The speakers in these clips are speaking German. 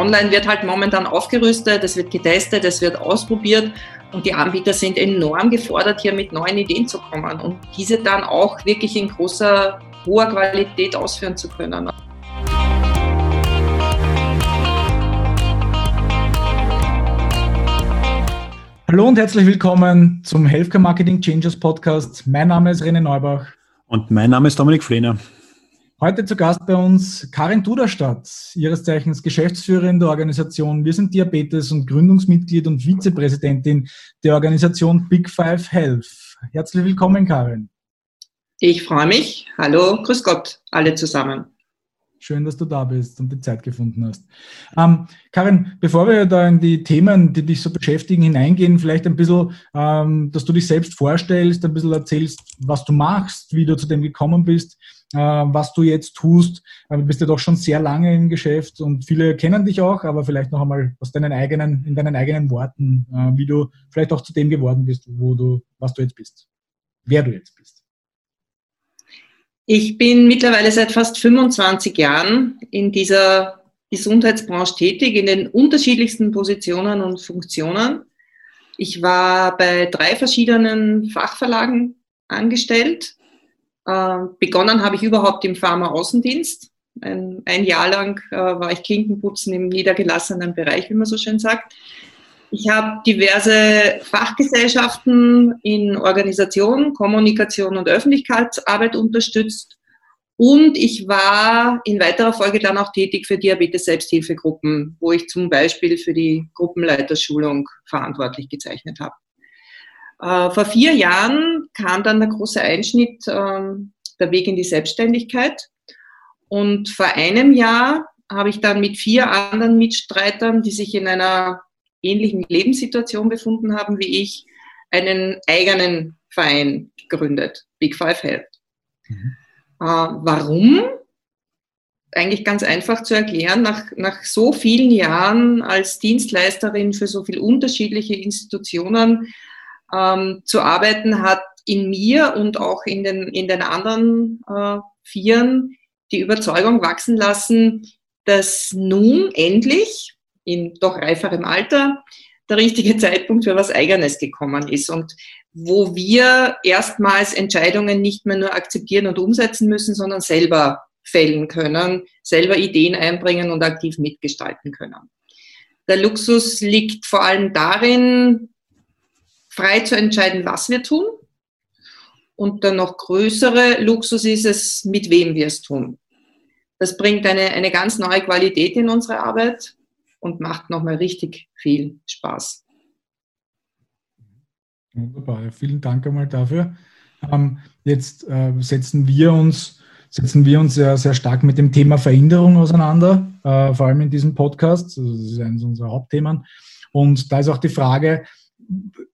online wird halt momentan aufgerüstet, es wird getestet, es wird ausprobiert und die Anbieter sind enorm gefordert, hier mit neuen Ideen zu kommen und diese dann auch wirklich in großer, hoher Qualität ausführen zu können. Hallo und herzlich willkommen zum Healthcare Marketing Changes Podcast. Mein Name ist René Neubach. Und mein Name ist Dominik Flehner. Heute zu Gast bei uns Karin Duderstadt, ihres Zeichens Geschäftsführerin der Organisation Wir sind Diabetes und Gründungsmitglied und Vizepräsidentin der Organisation Big Five Health. Herzlich willkommen, Karin. Ich freue mich. Hallo, grüß Gott, alle zusammen. Schön, dass du da bist und die Zeit gefunden hast. Ähm, Karin, bevor wir da in die Themen, die dich so beschäftigen, hineingehen, vielleicht ein bisschen, ähm, dass du dich selbst vorstellst, ein bisschen erzählst, was du machst, wie du zu dem gekommen bist, was du jetzt tust. Äh, du bist ja doch schon sehr lange im Geschäft und viele kennen dich auch, aber vielleicht noch einmal aus deinen eigenen, in deinen eigenen Worten, äh, wie du vielleicht auch zu dem geworden bist, wo du, was du jetzt bist, wer du jetzt bist. Ich bin mittlerweile seit fast 25 Jahren in dieser Gesundheitsbranche tätig, in den unterschiedlichsten Positionen und Funktionen. Ich war bei drei verschiedenen Fachverlagen angestellt. Äh, begonnen habe ich überhaupt im Pharma-Außendienst. Ein, ein, Jahr lang äh, war ich Klinkenputzen im niedergelassenen Bereich, wie man so schön sagt. Ich habe diverse Fachgesellschaften in Organisation, Kommunikation und Öffentlichkeitsarbeit unterstützt. Und ich war in weiterer Folge dann auch tätig für Diabetes-Selbsthilfegruppen, wo ich zum Beispiel für die Gruppenleiterschulung verantwortlich gezeichnet habe. Äh, vor vier Jahren kam dann der große Einschnitt, äh, der Weg in die Selbstständigkeit. Und vor einem Jahr habe ich dann mit vier anderen Mitstreitern, die sich in einer ähnlichen Lebenssituation befunden haben wie ich, einen eigenen Verein gegründet, Big Five Health. Mhm. Äh, warum? Eigentlich ganz einfach zu erklären, nach, nach so vielen Jahren als Dienstleisterin für so viele unterschiedliche Institutionen ähm, zu arbeiten, hat in mir und auch in den, in den anderen äh, Vieren die Überzeugung wachsen lassen, dass nun endlich in doch reiferem Alter der richtige Zeitpunkt für was Eigenes gekommen ist und wo wir erstmals Entscheidungen nicht mehr nur akzeptieren und umsetzen müssen, sondern selber fällen können, selber Ideen einbringen und aktiv mitgestalten können. Der Luxus liegt vor allem darin, frei zu entscheiden, was wir tun. Und der noch größere Luxus ist es, mit wem wir es tun. Das bringt eine, eine ganz neue Qualität in unsere Arbeit und macht nochmal richtig viel Spaß. Wunderbar, vielen Dank einmal dafür. Ähm, jetzt äh, setzen wir uns setzen wir uns sehr, sehr stark mit dem Thema Veränderung auseinander, äh, vor allem in diesem Podcast. Also das ist eines unserer Hauptthemen. Und da ist auch die Frage,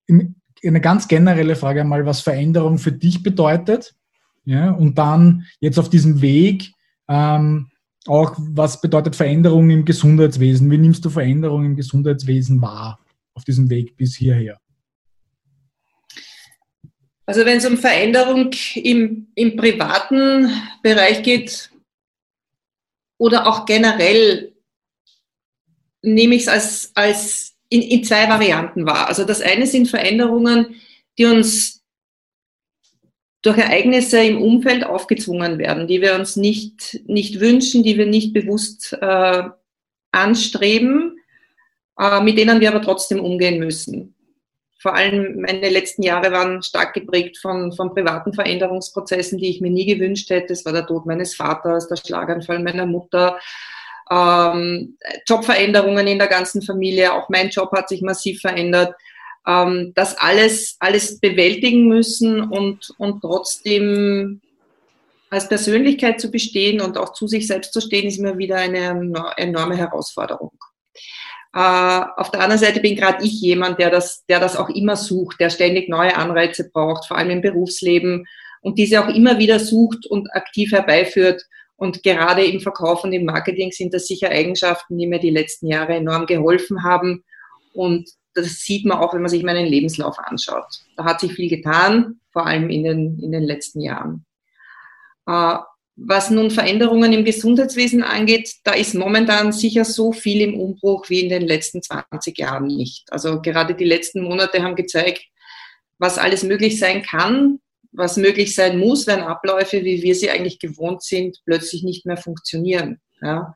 eine ganz generelle Frage einmal, was Veränderung für dich bedeutet. Ja, und dann jetzt auf diesem Weg, ähm, auch, was bedeutet Veränderung im Gesundheitswesen? Wie nimmst du Veränderung im Gesundheitswesen wahr auf diesem Weg bis hierher? Also wenn es um Veränderung im, im privaten Bereich geht oder auch generell, nehme ich es als, als in, in zwei Varianten wahr. Also das eine sind Veränderungen, die uns durch Ereignisse im Umfeld aufgezwungen werden, die wir uns nicht, nicht wünschen, die wir nicht bewusst äh, anstreben, äh, mit denen wir aber trotzdem umgehen müssen. Vor allem meine letzten Jahre waren stark geprägt von, von privaten Veränderungsprozessen, die ich mir nie gewünscht hätte. Es war der Tod meines Vaters, der Schlaganfall meiner Mutter, ähm, Jobveränderungen in der ganzen Familie. Auch mein Job hat sich massiv verändert ähm, das alles, alles bewältigen müssen und, und trotzdem als Persönlichkeit zu bestehen und auch zu sich selbst zu stehen, ist immer wieder eine enorme Herausforderung. Äh, auf der anderen Seite bin gerade ich jemand, der das, der das auch immer sucht, der ständig neue Anreize braucht, vor allem im Berufsleben und diese auch immer wieder sucht und aktiv herbeiführt. Und gerade im Verkauf und im Marketing sind das sicher Eigenschaften, die mir die letzten Jahre enorm geholfen haben und das sieht man auch, wenn man sich meinen Lebenslauf anschaut. Da hat sich viel getan, vor allem in den, in den letzten Jahren. Äh, Was nun Veränderungen im Gesundheitswesen angeht, da ist momentan sicher so viel im Umbruch wie in den letzten 20 Jahren nicht. Also gerade die letzten Monate haben gezeigt, was alles möglich sein kann, was möglich sein muss, wenn Abläufe, wie wir sie eigentlich gewohnt sind, plötzlich nicht mehr funktionieren. Ja?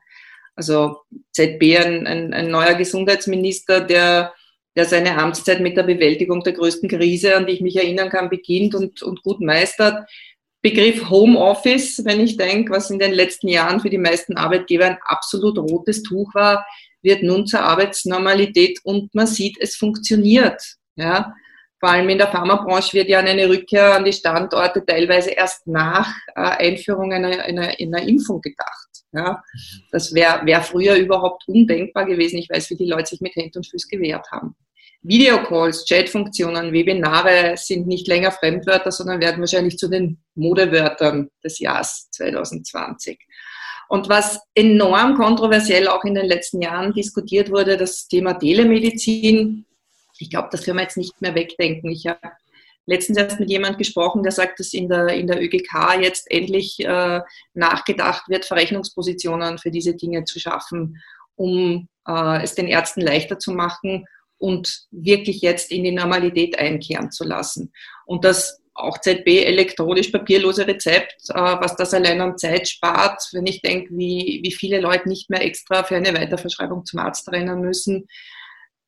Also ZB, ein, ein, ein neuer Gesundheitsminister, der, der seine Amtszeit mit der Bewältigung der größten Krise, an die ich mich erinnern kann, beginnt und, und gut meistert. Begriff Homeoffice, wenn ich denke, was in den letzten Jahren für die meisten Arbeitgeber ein absolut rotes Tuch war, wird nun zur Arbeitsnormalität und man sieht, es funktioniert. Ja? Vor allem in der Pharmabranche wird ja eine Rückkehr an die Standorte teilweise erst nach äh, Einführung einer, einer, einer Impfung gedacht. Ja? Das wäre wär früher überhaupt undenkbar gewesen. Ich weiß, wie die Leute sich mit Händen und Füßen gewehrt haben. Videocalls, Chatfunktionen, Webinare sind nicht länger Fremdwörter, sondern werden wahrscheinlich zu den Modewörtern des Jahres 2020. Und was enorm kontroversiell auch in den letzten Jahren diskutiert wurde, das Thema Telemedizin, ich glaube, das können wir jetzt nicht mehr wegdenken. Ich habe letztens erst mit jemand gesprochen, der sagt, dass in der, in der ÖGK jetzt endlich äh, nachgedacht wird, Verrechnungspositionen für diese Dinge zu schaffen, um äh, es den Ärzten leichter zu machen und wirklich jetzt in die Normalität einkehren zu lassen. Und das auch ZB elektronisch papierlose Rezept, äh, was das allein an Zeit spart, wenn ich denke, wie, wie viele Leute nicht mehr extra für eine Weiterverschreibung zum Arzt rennen müssen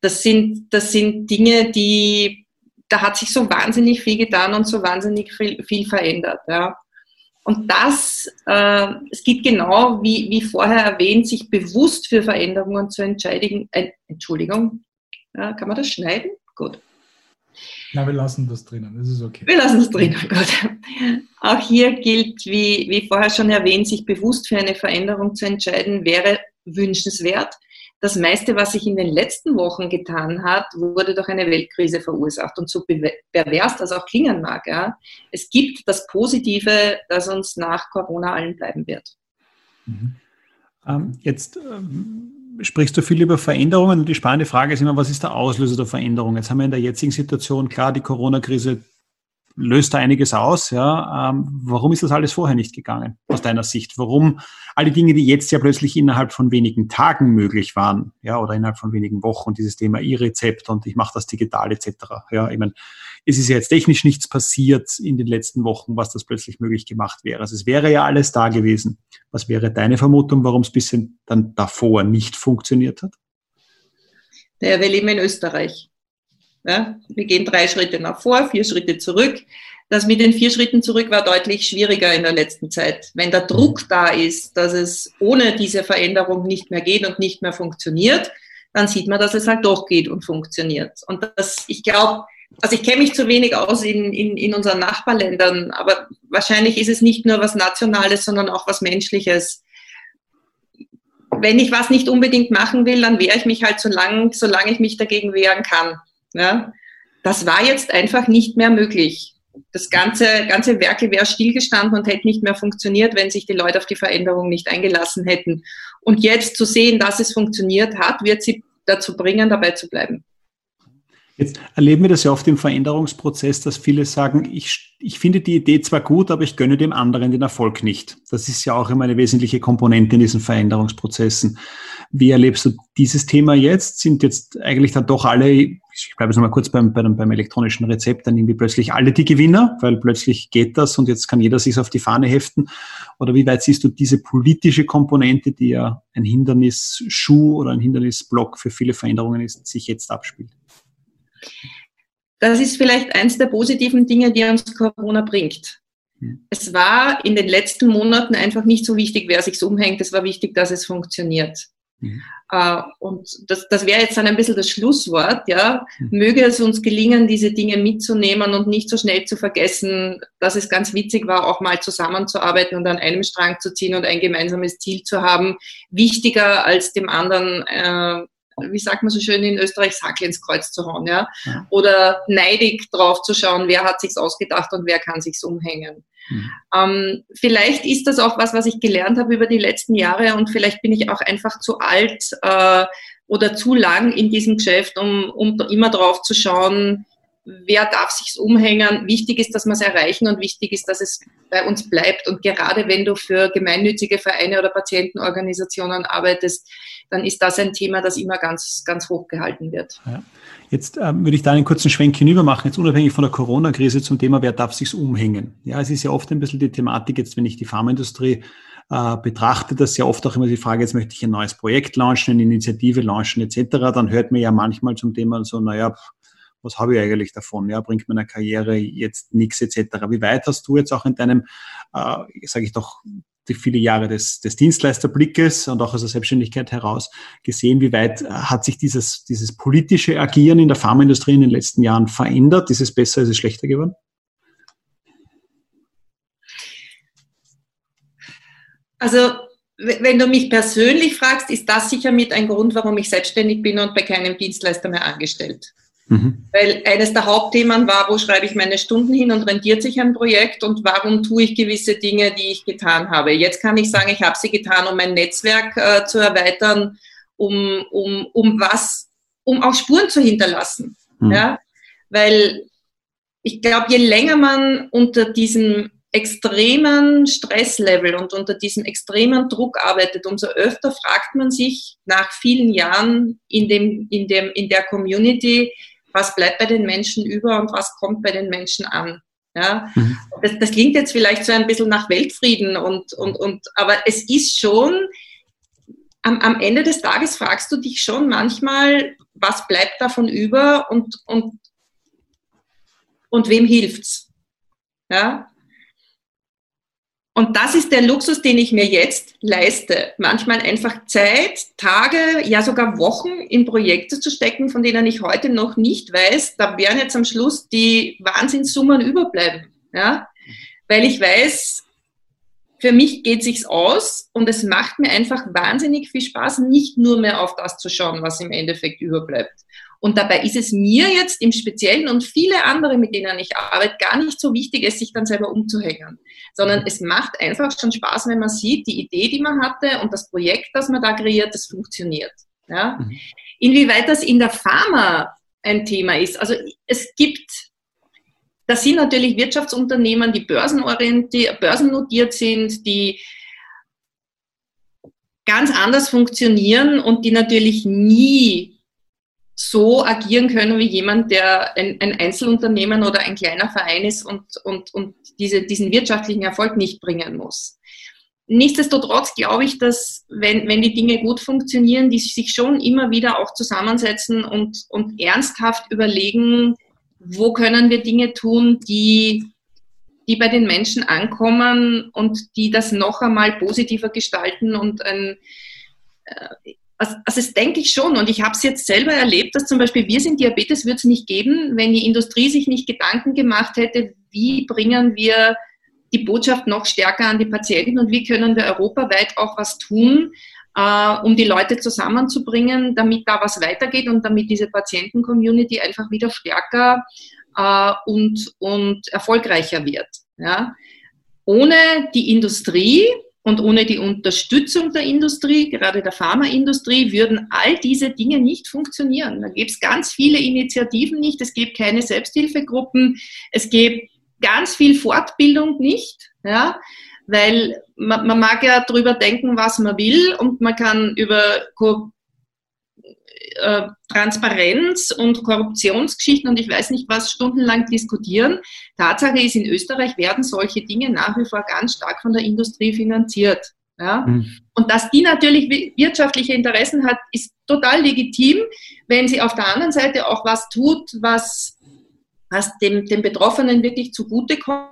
das sind, das sind Dinge, die, da hat sich so wahnsinnig viel getan und so wahnsinnig viel, viel verändert. Ja. Und das, äh, es geht genau, wie, wie vorher erwähnt, sich bewusst für Veränderungen zu entscheiden. Äh, Entschuldigung, ja, kann man das schneiden? Gut. Na, wir lassen das drinnen, das ist okay. Wir lassen das drinnen, gut. Auch hier gilt, wie, wie vorher schon erwähnt, sich bewusst für eine Veränderung zu entscheiden, wäre wünschenswert das meiste, was sich in den letzten Wochen getan hat, wurde durch eine Weltkrise verursacht. Und so pervers das auch klingen mag, ja, es gibt das Positive, das uns nach Corona allen bleiben wird. Mhm. Ähm, jetzt ähm, sprichst du viel über Veränderungen und die spannende Frage ist immer, was ist der Auslöser der Veränderung? Jetzt haben wir in der jetzigen Situation klar die Corona-Krise löst da einiges aus. Ja. Ähm, warum ist das alles vorher nicht gegangen, aus deiner Sicht? Warum alle Dinge, die jetzt ja plötzlich innerhalb von wenigen Tagen möglich waren, ja, oder innerhalb von wenigen Wochen, dieses Thema E-Rezept und ich mache das digital etc. Ja, ich meine, es ist ja jetzt technisch nichts passiert in den letzten Wochen, was das plötzlich möglich gemacht wäre. Also es wäre ja alles da gewesen. Was wäre deine Vermutung, warum es bisschen dann davor nicht funktioniert hat? Naja, wir leben in Österreich. Ja, wir gehen drei Schritte nach vor, vier Schritte zurück. Das mit den vier Schritten zurück war deutlich schwieriger in der letzten Zeit. Wenn der Druck da ist, dass es ohne diese Veränderung nicht mehr geht und nicht mehr funktioniert, dann sieht man, dass es halt doch geht und funktioniert. Und das, ich glaube, also ich kenne mich zu wenig aus in, in, in unseren Nachbarländern, aber wahrscheinlich ist es nicht nur was Nationales, sondern auch was Menschliches. Wenn ich was nicht unbedingt machen will, dann wehre ich mich halt so lange, solange ich mich dagegen wehren kann. Ja? Das war jetzt einfach nicht mehr möglich. Das ganze, ganze Werke wäre stillgestanden und hätte nicht mehr funktioniert, wenn sich die Leute auf die Veränderung nicht eingelassen hätten. Und jetzt zu sehen, dass es funktioniert hat, wird sie dazu bringen, dabei zu bleiben. Jetzt erleben wir das ja oft im Veränderungsprozess, dass viele sagen, ich, ich finde die Idee zwar gut, aber ich gönne dem anderen den Erfolg nicht. Das ist ja auch immer eine wesentliche Komponente in diesen Veränderungsprozessen. Wie erlebst du dieses Thema jetzt? Sind jetzt eigentlich dann doch alle, ich bleibe jetzt nochmal kurz beim, beim, beim elektronischen Rezept, dann irgendwie plötzlich alle die Gewinner, weil plötzlich geht das und jetzt kann jeder sich auf die Fahne heften? Oder wie weit siehst du diese politische Komponente, die ja ein Hindernisschuh oder ein Hindernisblock für viele Veränderungen ist, sich jetzt abspielt? Das ist vielleicht eins der positiven Dinge, die uns Corona bringt. Hm. Es war in den letzten Monaten einfach nicht so wichtig, wer sich umhängt. Es war wichtig, dass es funktioniert. Mhm. Und das, das wäre jetzt dann ein bisschen das Schlusswort. Ja. Mhm. Möge es uns gelingen, diese Dinge mitzunehmen und nicht so schnell zu vergessen, dass es ganz witzig war, auch mal zusammenzuarbeiten und an einem Strang zu ziehen und ein gemeinsames Ziel zu haben. Wichtiger als dem anderen äh, wie sagt man so schön in Österreich, Sackel ins Kreuz zu hauen, ja? ja. Oder neidig drauf zu schauen, wer hat sich's ausgedacht und wer kann sich's umhängen. Mhm. Ähm, vielleicht ist das auch was, was ich gelernt habe über die letzten Jahre und vielleicht bin ich auch einfach zu alt äh, oder zu lang in diesem Geschäft, um, um immer drauf zu schauen, wer darf sich's umhängen. Wichtig ist, dass wir es erreichen und wichtig ist, dass es bei uns bleibt. Und gerade wenn du für gemeinnützige Vereine oder Patientenorganisationen arbeitest, dann ist das ein Thema, das immer ganz, ganz hoch gehalten wird. Ja. Jetzt ähm, würde ich da einen kurzen Schwenk hinüber machen, jetzt unabhängig von der Corona-Krise zum Thema, wer darf sich's umhängen? Ja, es ist ja oft ein bisschen die Thematik jetzt, wenn ich die Pharmaindustrie äh, betrachte, das ja oft auch immer die Frage, jetzt möchte ich ein neues Projekt launchen, eine Initiative launchen etc., dann hört mir ja manchmal zum Thema so, naja, was habe ich eigentlich davon? Ja, bringt meiner Karriere jetzt nichts etc. Wie weit hast du jetzt auch in deinem, äh, sage ich doch, die viele Jahre des, des Dienstleisterblickes und auch aus der Selbstständigkeit heraus gesehen, wie weit äh, hat sich dieses, dieses politische Agieren in der Pharmaindustrie in den letzten Jahren verändert? Ist es besser, ist es schlechter geworden? Also wenn du mich persönlich fragst, ist das sicher mit ein Grund, warum ich selbstständig bin und bei keinem Dienstleister mehr angestellt. Mhm. Weil eines der Hauptthemen war, wo schreibe ich meine Stunden hin und rentiert sich ein Projekt und warum tue ich gewisse Dinge, die ich getan habe. Jetzt kann ich sagen, ich habe sie getan, um mein Netzwerk äh, zu erweitern, um, um, um was, um auch Spuren zu hinterlassen. Mhm. Ja? Weil ich glaube, je länger man unter diesem extremen Stresslevel und unter diesem extremen Druck arbeitet, umso öfter fragt man sich nach vielen Jahren in, dem, in, dem, in der Community, was bleibt bei den Menschen über und was kommt bei den Menschen an. Ja, mhm. das, das, klingt jetzt vielleicht so ein bisschen nach Weltfrieden und, und, und aber es ist schon, am, am Ende des Tages fragst du dich schon manchmal, was bleibt davon über und, und, und wem hilft's? Ja, und das ist der Luxus, den ich mir jetzt leiste. Manchmal einfach Zeit, Tage, ja sogar Wochen in Projekte zu stecken, von denen ich heute noch nicht weiß, da werden jetzt am Schluss die Wahnsinnssummen überbleiben. Ja? Weil ich weiß, für mich geht sich's aus und es macht mir einfach wahnsinnig viel Spaß, nicht nur mehr auf das zu schauen, was im Endeffekt überbleibt. Und dabei ist es mir jetzt im Speziellen und viele andere, mit denen ich arbeite, gar nicht so wichtig, es sich dann selber umzuhängen, sondern es macht einfach schon Spaß, wenn man sieht, die Idee, die man hatte und das Projekt, das man da kreiert, das funktioniert. Ja? Mhm. Inwieweit das in der Pharma ein Thema ist. Also es gibt, das sind natürlich Wirtschaftsunternehmen, die börsenorientiert, börsennotiert sind, die ganz anders funktionieren und die natürlich nie so agieren können wie jemand, der ein, ein, Einzelunternehmen oder ein kleiner Verein ist und, und, und diese, diesen wirtschaftlichen Erfolg nicht bringen muss. Nichtsdestotrotz glaube ich, dass wenn, wenn die Dinge gut funktionieren, die sich schon immer wieder auch zusammensetzen und, und ernsthaft überlegen, wo können wir Dinge tun, die, die bei den Menschen ankommen und die das noch einmal positiver gestalten und ein, äh, also, also das denke ich schon. Und ich habe es jetzt selber erlebt, dass zum Beispiel wir sind Diabetes wird es nicht geben, wenn die Industrie sich nicht Gedanken gemacht hätte, wie bringen wir die Botschaft noch stärker an die Patienten und wie können wir europaweit auch was tun, äh, um die Leute zusammenzubringen, damit da was weitergeht und damit diese Patienten-Community einfach wieder stärker äh, und, und erfolgreicher wird. Ja? Ohne die Industrie und ohne die Unterstützung der Industrie, gerade der Pharmaindustrie, würden all diese Dinge nicht funktionieren. Da gäbe es ganz viele Initiativen nicht, es gibt keine Selbsthilfegruppen, es gibt ganz viel Fortbildung nicht, ja, weil man, man mag ja darüber denken, was man will und man kann über äh, Transparenz und Korruptionsgeschichten und ich weiß nicht was stundenlang diskutieren. Tatsache ist, in Österreich werden solche Dinge nach wie vor ganz stark von der Industrie finanziert. Ja? Mhm. Und dass die natürlich wirtschaftliche Interessen hat, ist total legitim, wenn sie auf der anderen Seite auch was tut, was, was dem, dem Betroffenen wirklich zugutekommt,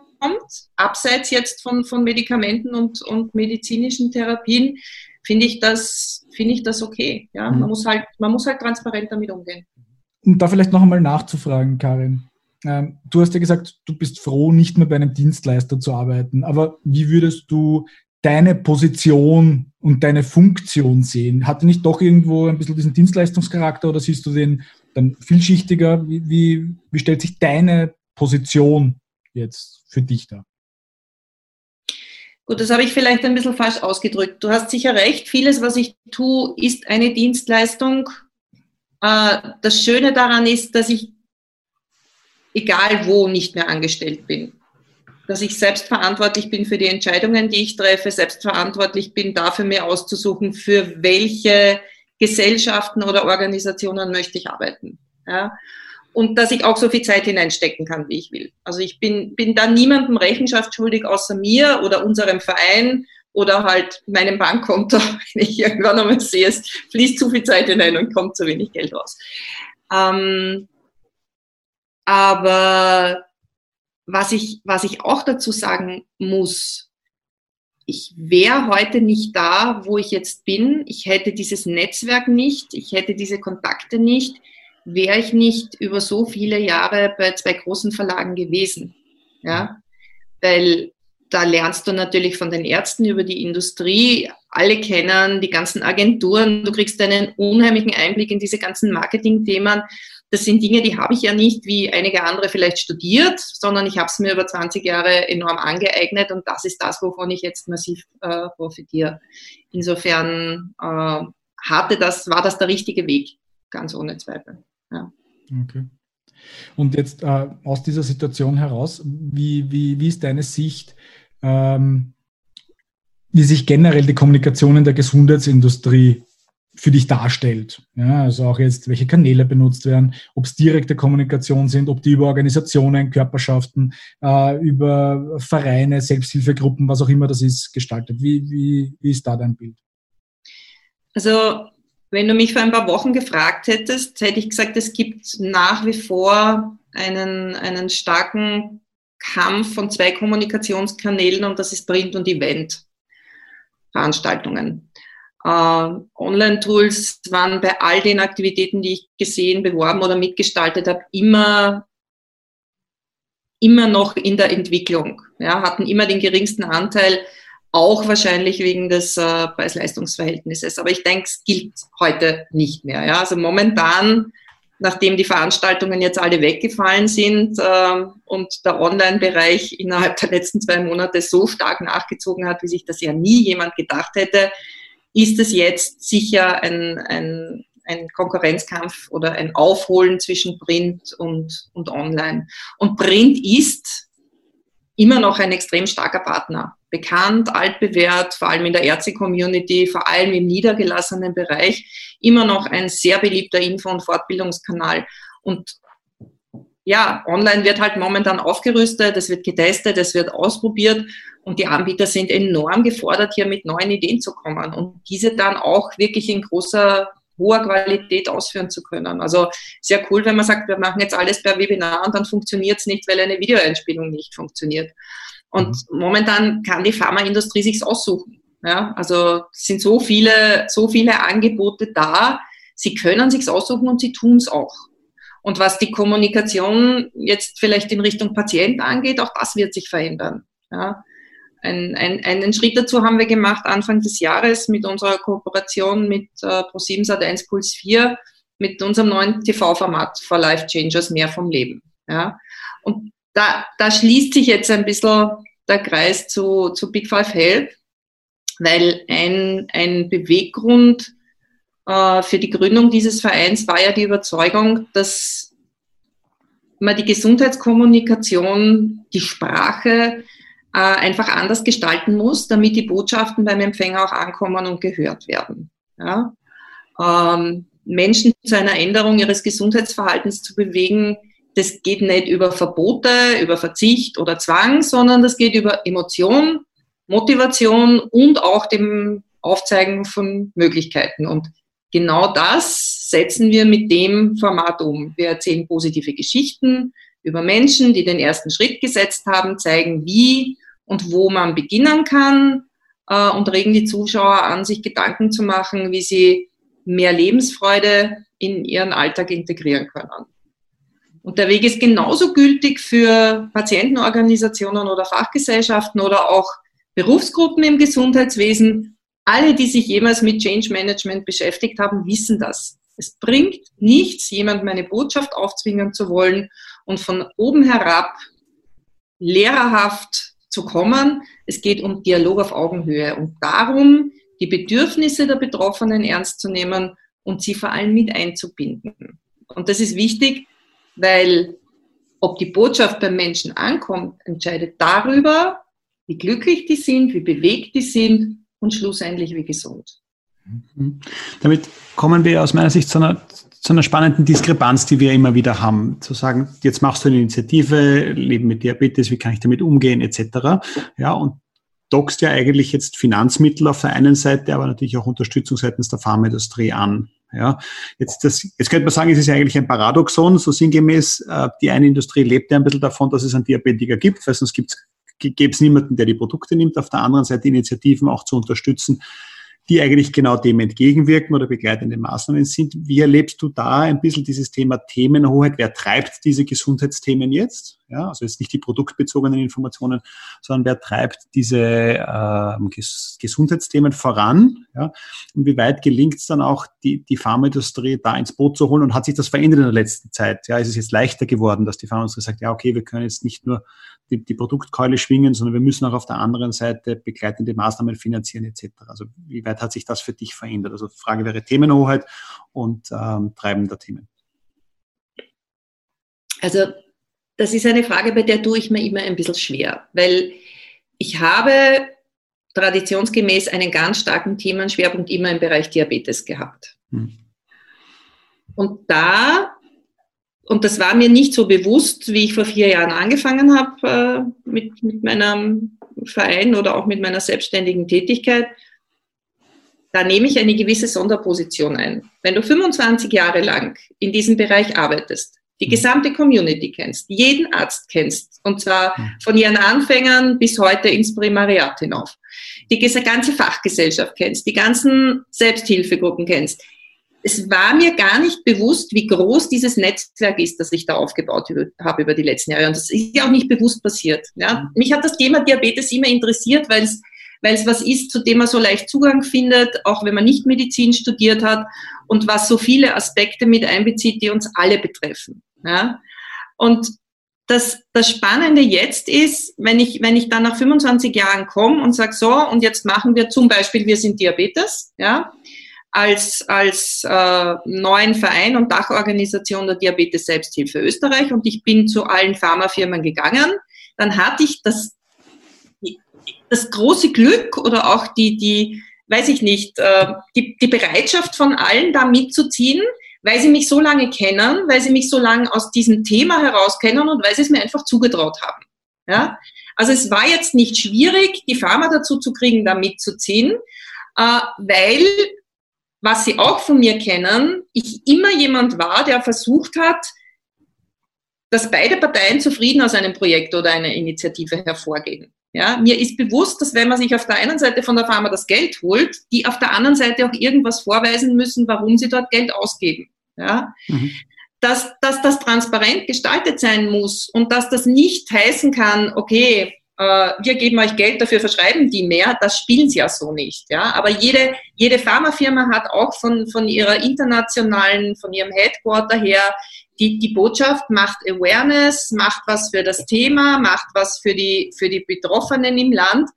abseits jetzt von, von Medikamenten und, und medizinischen Therapien, finde ich das, finde ich das okay. Ja? Mhm. Man, muss halt, man muss halt transparent damit umgehen. Um da vielleicht noch einmal nachzufragen, Karin. Ähm, du hast ja gesagt, du bist froh, nicht mehr bei einem Dienstleister zu arbeiten. Aber wie würdest du deine Position und deine Funktion sehen? Hat er nicht doch irgendwo ein bisschen diesen Dienstleistungscharakter oder siehst du den dann vielschichtiger? Wie, wie, wie stellt sich deine Position jetzt für dich dar? Gut, das habe ich vielleicht ein bisschen falsch ausgedrückt. Du hast sicher recht, vieles, was ich tue, ist eine Dienstleistung. Äh, das Schöne daran ist, dass ich egal wo, nicht mehr angestellt bin. Dass ich selbstverantwortlich bin für die Entscheidungen, die ich treffe, selbstverantwortlich bin dafür, mir auszusuchen, für welche Gesellschaften oder Organisationen möchte ich arbeiten. Ja? Und dass ich auch so viel Zeit hineinstecken kann, wie ich will. Also ich bin, bin da niemandem Rechenschaft schuldig, außer mir oder unserem Verein oder halt meinem Bankkonto, wenn ich irgendwann einmal sehe, es fließt zu viel Zeit hinein und kommt zu wenig Geld raus. Ähm, aber was ich, was ich auch dazu sagen muss, ich wäre heute nicht da, wo ich jetzt bin. Ich hätte dieses Netzwerk nicht, ich hätte diese Kontakte nicht, wäre ich nicht über so viele Jahre bei zwei großen Verlagen gewesen. Ja, weil da lernst du natürlich von den Ärzten über die Industrie. Alle kennen die ganzen Agenturen. Du kriegst einen unheimlichen Einblick in diese ganzen Marketing-Themen. Das sind Dinge, die habe ich ja nicht wie einige andere vielleicht studiert, sondern ich habe es mir über 20 Jahre enorm angeeignet und das ist das, wovon ich jetzt massiv äh, profitiere. Insofern äh, hatte das, war das der richtige Weg, ganz ohne Zweifel. Ja. Okay. Und jetzt äh, aus dieser Situation heraus, wie, wie, wie ist deine Sicht, ähm, wie sich generell die Kommunikation in der Gesundheitsindustrie für dich darstellt. Ja, also auch jetzt, welche Kanäle benutzt werden, ob es direkte Kommunikation sind, ob die über Organisationen, Körperschaften, äh, über Vereine, Selbsthilfegruppen, was auch immer das ist, gestaltet. Wie, wie, wie ist da dein Bild? Also, wenn du mich vor ein paar Wochen gefragt hättest, hätte ich gesagt, es gibt nach wie vor einen, einen starken Kampf von zwei Kommunikationskanälen und das ist Print und Event. Veranstaltungen. Uh, Online-Tools waren bei all den Aktivitäten, die ich gesehen, beworben oder mitgestaltet habe, immer, immer noch in der Entwicklung. Ja, hatten immer den geringsten Anteil, auch wahrscheinlich wegen des uh, Preis-Leistungs-Verhältnisses. Aber ich denke, es gilt heute nicht mehr. Ja, also momentan nachdem die Veranstaltungen jetzt alle weggefallen sind äh, und der Online-Bereich innerhalb der letzten zwei Monate so stark nachgezogen hat, wie sich das ja nie jemand gedacht hätte, ist es jetzt sicher ein, ein, ein Konkurrenzkampf oder ein Aufholen zwischen Print und, und Online. Und Print ist immer noch ein extrem starker Partner. Bekannt, altbewährt, vor allem in der Ärzte-Community, vor allem im niedergelassenen Bereich, immer noch ein sehr beliebter Info- und Fortbildungskanal. Und ja, online wird halt momentan aufgerüstet, es wird getestet, es wird ausprobiert und die Anbieter sind enorm gefordert, hier mit neuen Ideen zu kommen und diese dann auch wirklich in großer hoher Qualität ausführen zu können. Also sehr cool, wenn man sagt, wir machen jetzt alles per Webinar und dann funktioniert es nicht, weil eine Videoeinspielung nicht funktioniert. Und mhm. momentan kann die Pharmaindustrie sich's aussuchen. Ja, also sind so viele, so viele Angebote da. Sie können sich's aussuchen und sie tun's auch. Und was die Kommunikation jetzt vielleicht in Richtung Patient angeht, auch das wird sich verändern. Ja. Ein, ein, einen Schritt dazu haben wir gemacht Anfang des Jahres mit unserer Kooperation mit äh, Pro7 Sat1 Puls 4 mit unserem neuen TV-Format for Life Changers mehr vom Leben. Ja. Und da, da schließt sich jetzt ein bisschen der Kreis zu, zu Big Five Health, weil ein, ein Beweggrund äh, für die Gründung dieses Vereins war ja die Überzeugung, dass man die Gesundheitskommunikation, die Sprache äh, einfach anders gestalten muss, damit die Botschaften beim Empfänger auch ankommen und gehört werden. Ja? Ähm, Menschen zu einer Änderung ihres Gesundheitsverhaltens zu bewegen, das geht nicht über Verbote, über Verzicht oder Zwang, sondern das geht über Emotion, Motivation und auch dem Aufzeigen von Möglichkeiten. Und genau das setzen wir mit dem Format um. Wir erzählen positive Geschichten über Menschen, die den ersten Schritt gesetzt haben, zeigen, wie und wo man beginnen kann äh, und regen die Zuschauer an, sich Gedanken zu machen, wie sie mehr Lebensfreude in ihren Alltag integrieren können. Und der Weg ist genauso gültig für Patientenorganisationen oder Fachgesellschaften oder auch Berufsgruppen im Gesundheitswesen. Alle, die sich jemals mit Change Management beschäftigt haben, wissen das. Es bringt nichts, jemandem eine Botschaft aufzwingen zu wollen und von oben herab lehrerhaft zu kommen. Es geht um Dialog auf Augenhöhe und darum, die Bedürfnisse der Betroffenen ernst zu nehmen und sie vor allem mit einzubinden. Und das ist wichtig, weil ob die Botschaft beim Menschen ankommt, entscheidet darüber, wie glücklich die sind, wie bewegt die sind und schlussendlich wie gesund. Mhm. Damit kommen wir aus meiner Sicht zu einer, zu einer spannenden Diskrepanz, die wir immer wieder haben. Zu sagen, jetzt machst du eine Initiative, Leben mit Diabetes, wie kann ich damit umgehen, etc. Ja, und dockst ja eigentlich jetzt Finanzmittel auf der einen Seite, aber natürlich auch Unterstützung seitens der Pharmaindustrie an. Ja, jetzt, das, jetzt könnte man sagen, es ist ja eigentlich ein Paradoxon, so sinngemäß, äh, die eine Industrie lebt ja ein bisschen davon, dass es einen Diabetiker gibt, weil sonst gäbe es niemanden, der die Produkte nimmt. Auf der anderen Seite Initiativen auch zu unterstützen, die eigentlich genau dem entgegenwirken oder begleitende Maßnahmen sind. Wie erlebst du da ein bisschen dieses Thema Themenhoheit? Wer treibt diese Gesundheitsthemen jetzt? Ja, also jetzt nicht die produktbezogenen Informationen, sondern wer treibt diese äh, Gesundheitsthemen voran? Ja? Und wie weit gelingt es dann auch, die, die Pharmaindustrie da ins Boot zu holen? Und hat sich das verändert in der letzten Zeit? Ja, ist es jetzt leichter geworden, dass die Pharmaindustrie sagt, ja, okay, wir können jetzt nicht nur die, die Produktkeule schwingen, sondern wir müssen auch auf der anderen Seite begleitende Maßnahmen finanzieren etc. Also wie weit hat sich das für dich verändert? Also Frage wäre Themenhoheit und ähm, Treiben der Themen. Also das ist eine Frage, bei der tue ich mir immer ein bisschen schwer, weil ich habe traditionsgemäß einen ganz starken Themenschwerpunkt immer im Bereich Diabetes gehabt. Hm. Und da und das war mir nicht so bewusst, wie ich vor vier Jahren angefangen habe äh, mit, mit meinem Verein oder auch mit meiner selbstständigen Tätigkeit. Da nehme ich eine gewisse Sonderposition ein. Wenn du 25 Jahre lang in diesem Bereich arbeitest, die mhm. gesamte Community kennst, jeden Arzt kennst, und zwar mhm. von ihren Anfängern bis heute ins Primariat hinauf, die ganze Fachgesellschaft kennst, die ganzen Selbsthilfegruppen kennst, es war mir gar nicht bewusst, wie groß dieses Netzwerk ist, das ich da aufgebaut habe über die letzten Jahre. Und das ist ja auch nicht bewusst passiert. Ja. Mich hat das Thema Diabetes immer interessiert, weil es weil es was ist, zu dem man so leicht Zugang findet, auch wenn man nicht Medizin studiert hat und was so viele Aspekte mit einbezieht, die uns alle betreffen. Ja. Und das, das Spannende jetzt ist, wenn ich, wenn ich dann nach 25 Jahren komme und sage, so, und jetzt machen wir zum Beispiel, wir sind Diabetes, ja, als, als äh, neuen Verein und Dachorganisation der Diabetes Selbsthilfe Österreich und ich bin zu allen Pharmafirmen gegangen. Dann hatte ich das, das große Glück oder auch die, die weiß ich nicht, äh, die, die Bereitschaft von allen da mitzuziehen, weil sie mich so lange kennen, weil sie mich so lange aus diesem Thema heraus kennen und weil sie es mir einfach zugetraut haben. Ja? Also es war jetzt nicht schwierig, die Pharma dazu zu kriegen, da mitzuziehen, äh, weil was Sie auch von mir kennen, ich immer jemand war, der versucht hat, dass beide Parteien zufrieden aus einem Projekt oder einer Initiative hervorgehen. Ja, mir ist bewusst, dass wenn man sich auf der einen Seite von der Pharma das Geld holt, die auf der anderen Seite auch irgendwas vorweisen müssen, warum sie dort Geld ausgeben. Ja, mhm. dass, dass das transparent gestaltet sein muss und dass das nicht heißen kann, okay, wir geben euch Geld, dafür verschreiben die mehr, das spielen sie ja so nicht. Ja? Aber jede, jede Pharmafirma hat auch von, von ihrer internationalen, von ihrem Headquarter her die, die Botschaft, macht Awareness, macht was für das Thema, macht was für die, für die Betroffenen im Land.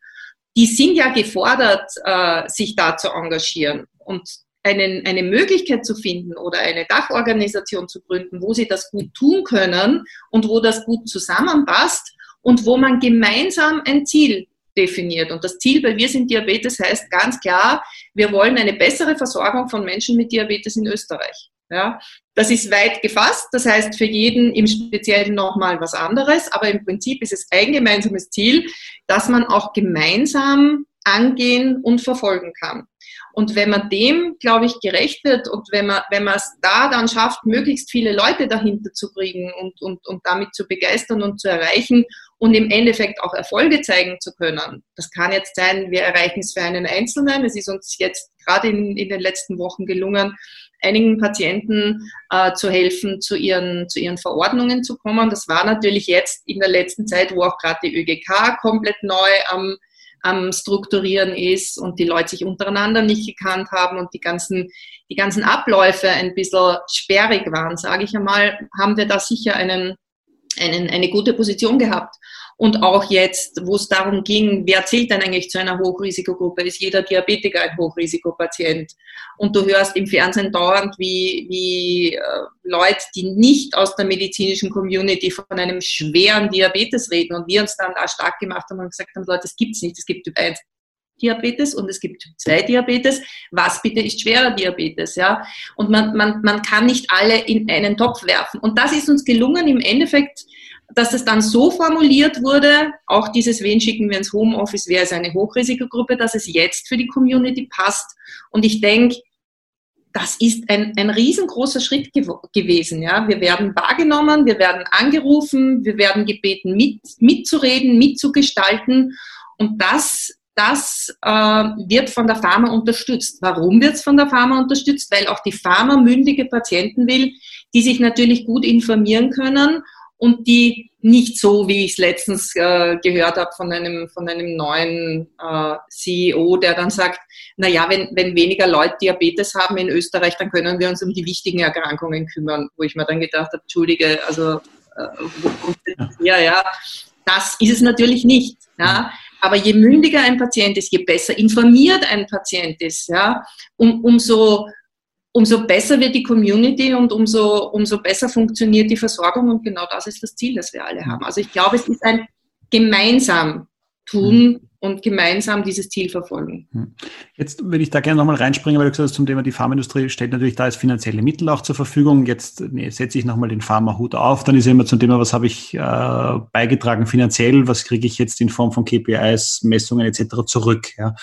Die sind ja gefordert, äh, sich da zu engagieren. Und einen, eine Möglichkeit zu finden oder eine Dachorganisation zu gründen, wo sie das gut tun können und wo das gut zusammenpasst, und wo man gemeinsam ein Ziel definiert. Und das Ziel bei Wir sind Diabetes heißt ganz klar, wir wollen eine bessere Versorgung von Menschen mit Diabetes in Österreich. Ja, das ist weit gefasst, das heißt für jeden im Speziellen nochmal was anderes, aber im Prinzip ist es ein gemeinsames Ziel, dass man auch gemeinsam angehen und verfolgen kann. Und wenn man dem, glaube ich, gerecht wird und wenn man, wenn man es da dann schafft, möglichst viele Leute dahinter zu kriegen und, und, und damit zu begeistern und zu erreichen und im Endeffekt auch Erfolge zeigen zu können. Das kann jetzt sein, wir erreichen es für einen Einzelnen. Es ist uns jetzt gerade in, in den letzten Wochen gelungen, einigen Patienten äh, zu helfen, zu ihren, zu ihren Verordnungen zu kommen. Das war natürlich jetzt in der letzten Zeit, wo auch gerade die ÖGK komplett neu am am Strukturieren ist und die Leute sich untereinander nicht gekannt haben und die ganzen, die ganzen Abläufe ein bisschen sperrig waren, sage ich einmal, haben wir da sicher einen, einen, eine gute Position gehabt. Und auch jetzt, wo es darum ging, wer zählt denn eigentlich zu einer Hochrisikogruppe? Ist jeder Diabetiker ein Hochrisikopatient? Und du hörst im Fernsehen dauernd, wie, wie äh, Leute, die nicht aus der medizinischen Community von einem schweren Diabetes reden und wir uns dann da stark gemacht haben und gesagt haben, Leute, das gibt's nicht, es gibt Typ 1 Diabetes und es gibt Typ 2 Diabetes. Was bitte ist schwerer Diabetes? Ja? Und man, man, man kann nicht alle in einen Topf werfen. Und das ist uns gelungen im Endeffekt, dass es dann so formuliert wurde, auch dieses Wen schicken wir ins Homeoffice, wer ist eine Hochrisikogruppe, dass es jetzt für die Community passt. Und ich denke, das ist ein, ein riesengroßer Schritt gew gewesen. Ja? Wir werden wahrgenommen, wir werden angerufen, wir werden gebeten, mit, mitzureden, mitzugestalten. Und das das äh, wird von der Pharma unterstützt. Warum wird es von der Pharma unterstützt? Weil auch die Pharma mündige Patienten will, die sich natürlich gut informieren können und die nicht so, wie ich es letztens äh, gehört habe von einem, von einem neuen äh, CEO, der dann sagt, na ja, wenn, wenn weniger Leute Diabetes haben in Österreich, dann können wir uns um die wichtigen Erkrankungen kümmern, wo ich mir dann gedacht habe, entschuldige, also äh, wo kommt das her, ja? Das ist es natürlich nicht. Ja? Aber je mündiger ein Patient ist, je besser informiert ein Patient ist, ja, um, umso, umso besser wird die Community und umso, umso besser funktioniert die Versorgung. Und genau das ist das Ziel, das wir alle haben. Also ich glaube, es ist ein gemeinsam tun mhm. und gemeinsam dieses Ziel verfolgen. Mhm. Jetzt würde ich da gerne nochmal reinspringen, weil du gesagt hast, zum Thema die Pharmaindustrie stellt natürlich da als finanzielle Mittel auch zur Verfügung. Jetzt nee, setze ich nochmal den Pharmahut auf. Dann ist immer zum Thema, was habe ich äh, beigetragen finanziell, was kriege ich jetzt in Form von KPIs, Messungen etc. zurück. Ja.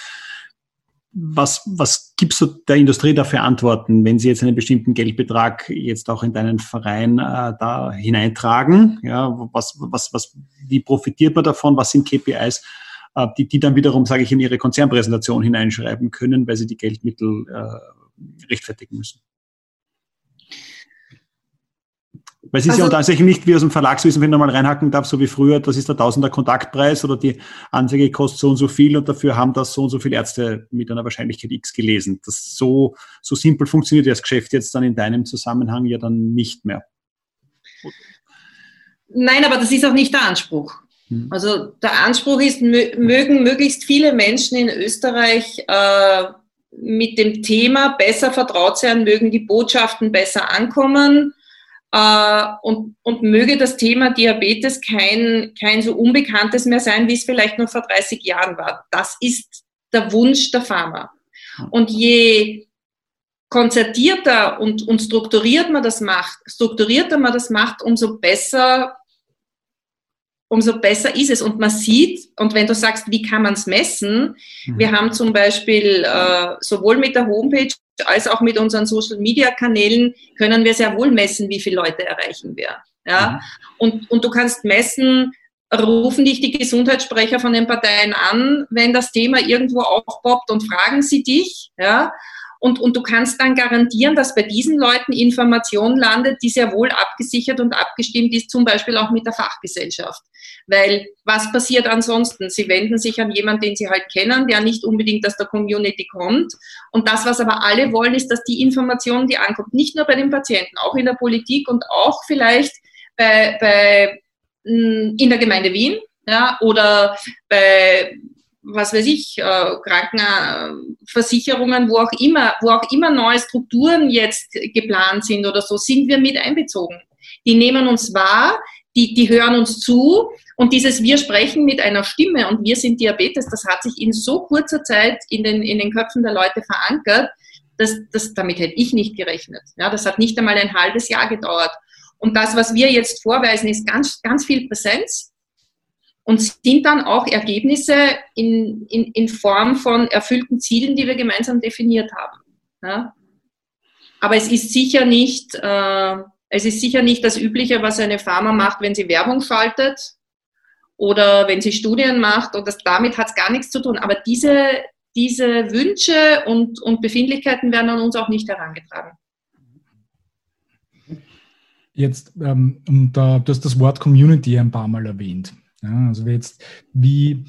Was, was gibst du der Industrie dafür Antworten, wenn sie jetzt einen bestimmten Geldbetrag jetzt auch in deinen Verein äh, da hineintragen? Ja, was, was, was, wie profitiert man davon? Was sind KPIs, äh, die, die dann wiederum, sage ich, in ihre Konzernpräsentation hineinschreiben können, weil sie die Geldmittel äh, rechtfertigen müssen? Weil es ist also, ja tatsächlich nicht wie aus dem Verlagswissen, wenn du mal reinhacken darf, so wie früher, das ist der Tausender Kontaktpreis oder die Anzeige kostet so und so viel und dafür haben das so und so viele Ärzte mit einer Wahrscheinlichkeit X gelesen. Das so, so simpel funktioniert das Geschäft jetzt dann in deinem Zusammenhang ja dann nicht mehr. Nein, aber das ist auch nicht der Anspruch. Hm. Also der Anspruch ist, mögen möglichst viele Menschen in Österreich äh, mit dem Thema besser vertraut sein, mögen die Botschaften besser ankommen äh, und, und möge das Thema Diabetes kein, kein so unbekanntes mehr sein, wie es vielleicht noch vor 30 Jahren war. Das ist der Wunsch der Pharma. Und je konzertierter und, und strukturiert man das macht, strukturierter man das macht, umso besser umso besser ist es. Und man sieht, und wenn du sagst, wie kann man es messen, mhm. wir haben zum Beispiel äh, sowohl mit der Homepage als auch mit unseren Social-Media-Kanälen können wir sehr wohl messen, wie viele Leute erreichen wir. Ja? Mhm. Und, und du kannst messen, rufen dich die Gesundheitssprecher von den Parteien an, wenn das Thema irgendwo aufpoppt und fragen sie dich. Ja? Und, und du kannst dann garantieren, dass bei diesen Leuten Information landet, die sehr wohl abgesichert und abgestimmt ist, zum Beispiel auch mit der Fachgesellschaft. Weil was passiert ansonsten? Sie wenden sich an jemanden, den sie halt kennen, der nicht unbedingt aus der Community kommt. Und das, was aber alle wollen, ist, dass die Information, die ankommt, nicht nur bei den Patienten, auch in der Politik und auch vielleicht bei, bei hm, in der Gemeinde Wien, ja, oder bei was weiß ich, äh, Krankenversicherungen, wo auch immer, wo auch immer neue Strukturen jetzt geplant sind oder so, sind wir mit einbezogen. Die nehmen uns wahr, die, die hören uns zu und dieses Wir sprechen mit einer Stimme und wir sind Diabetes, das hat sich in so kurzer Zeit in den, in den Köpfen der Leute verankert, dass, dass damit hätte ich nicht gerechnet. Ja, das hat nicht einmal ein halbes Jahr gedauert. Und das, was wir jetzt vorweisen, ist ganz, ganz viel Präsenz und sind dann auch Ergebnisse in, in, in Form von erfüllten Zielen, die wir gemeinsam definiert haben. Ja? Aber es ist sicher nicht, äh, es ist sicher nicht das Übliche, was eine Pharma macht, wenn sie Werbung schaltet oder wenn sie Studien macht. Und das, damit hat es gar nichts zu tun. Aber diese, diese Wünsche und, und Befindlichkeiten werden an uns auch nicht herangetragen. Jetzt, ähm, äh, du hast das Wort Community ein paar Mal erwähnt. Ja, also jetzt wie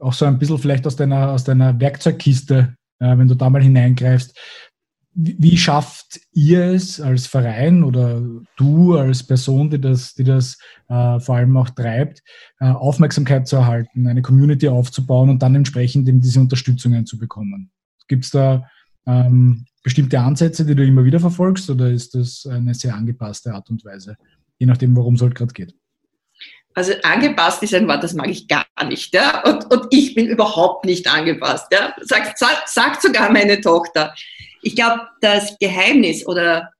auch so ein bisschen vielleicht aus deiner, aus deiner Werkzeugkiste, äh, wenn du da mal hineingreifst, wie schafft ihr es als Verein oder du als Person, die das, die das äh, vor allem auch treibt, äh, Aufmerksamkeit zu erhalten, eine Community aufzubauen und dann entsprechend eben diese Unterstützungen zu bekommen? Gibt es da ähm, bestimmte Ansätze, die du immer wieder verfolgst oder ist das eine sehr angepasste Art und Weise, je nachdem, worum es halt gerade geht? Also angepasst ist ein Wort, das mag ich gar nicht. Ja? Und, und ich bin überhaupt nicht angepasst. Ja? Sagt, sagt, sagt sogar meine Tochter. Ich glaube, das Geheimnis oder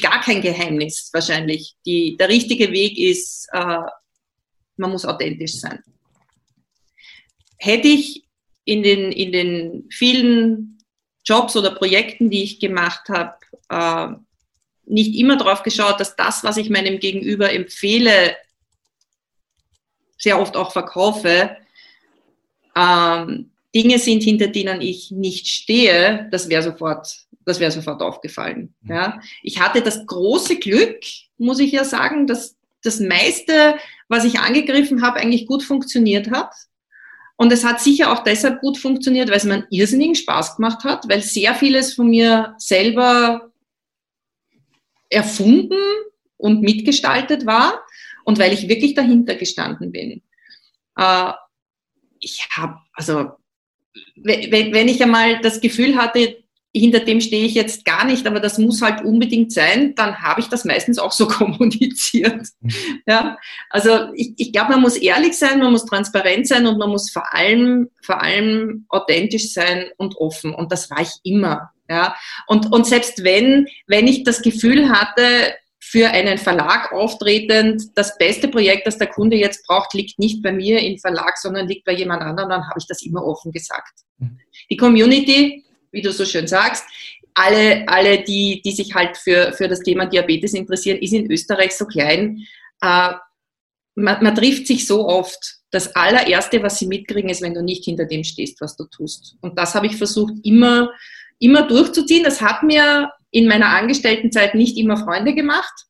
gar kein Geheimnis wahrscheinlich, die, der richtige Weg ist, äh, man muss authentisch sein. Hätte ich in den, in den vielen Jobs oder Projekten, die ich gemacht habe, äh, nicht immer darauf geschaut, dass das, was ich meinem Gegenüber empfehle, sehr oft auch verkaufe, ähm, Dinge sind, hinter denen ich nicht stehe, das wäre sofort, das wäre sofort aufgefallen. Mhm. Ja. Ich hatte das große Glück, muss ich ja sagen, dass das meiste, was ich angegriffen habe, eigentlich gut funktioniert hat. Und es hat sicher auch deshalb gut funktioniert, weil es mir einen irrsinnigen Spaß gemacht hat, weil sehr vieles von mir selber erfunden und mitgestaltet war und weil ich wirklich dahinter gestanden bin. Äh, ich habe, also wenn ich einmal das Gefühl hatte, hinter dem stehe ich jetzt gar nicht, aber das muss halt unbedingt sein, dann habe ich das meistens auch so kommuniziert. Mhm. Ja, also ich, ich glaube, man muss ehrlich sein, man muss transparent sein und man muss vor allem, vor allem authentisch sein und offen. Und das war ich immer. Ja, und, und selbst wenn, wenn ich das Gefühl hatte, für einen Verlag auftretend, das beste Projekt, das der Kunde jetzt braucht, liegt nicht bei mir im Verlag, sondern liegt bei jemand anderem, dann habe ich das immer offen gesagt. Mhm. Die Community, wie du so schön sagst, alle, alle die, die sich halt für, für das Thema Diabetes interessieren, ist in Österreich so klein. Äh, man, man trifft sich so oft. Das allererste, was sie mitkriegen, ist, wenn du nicht hinter dem stehst, was du tust. Und das habe ich versucht, immer, immer durchzuziehen. Das hat mir in meiner Angestelltenzeit nicht immer Freunde gemacht,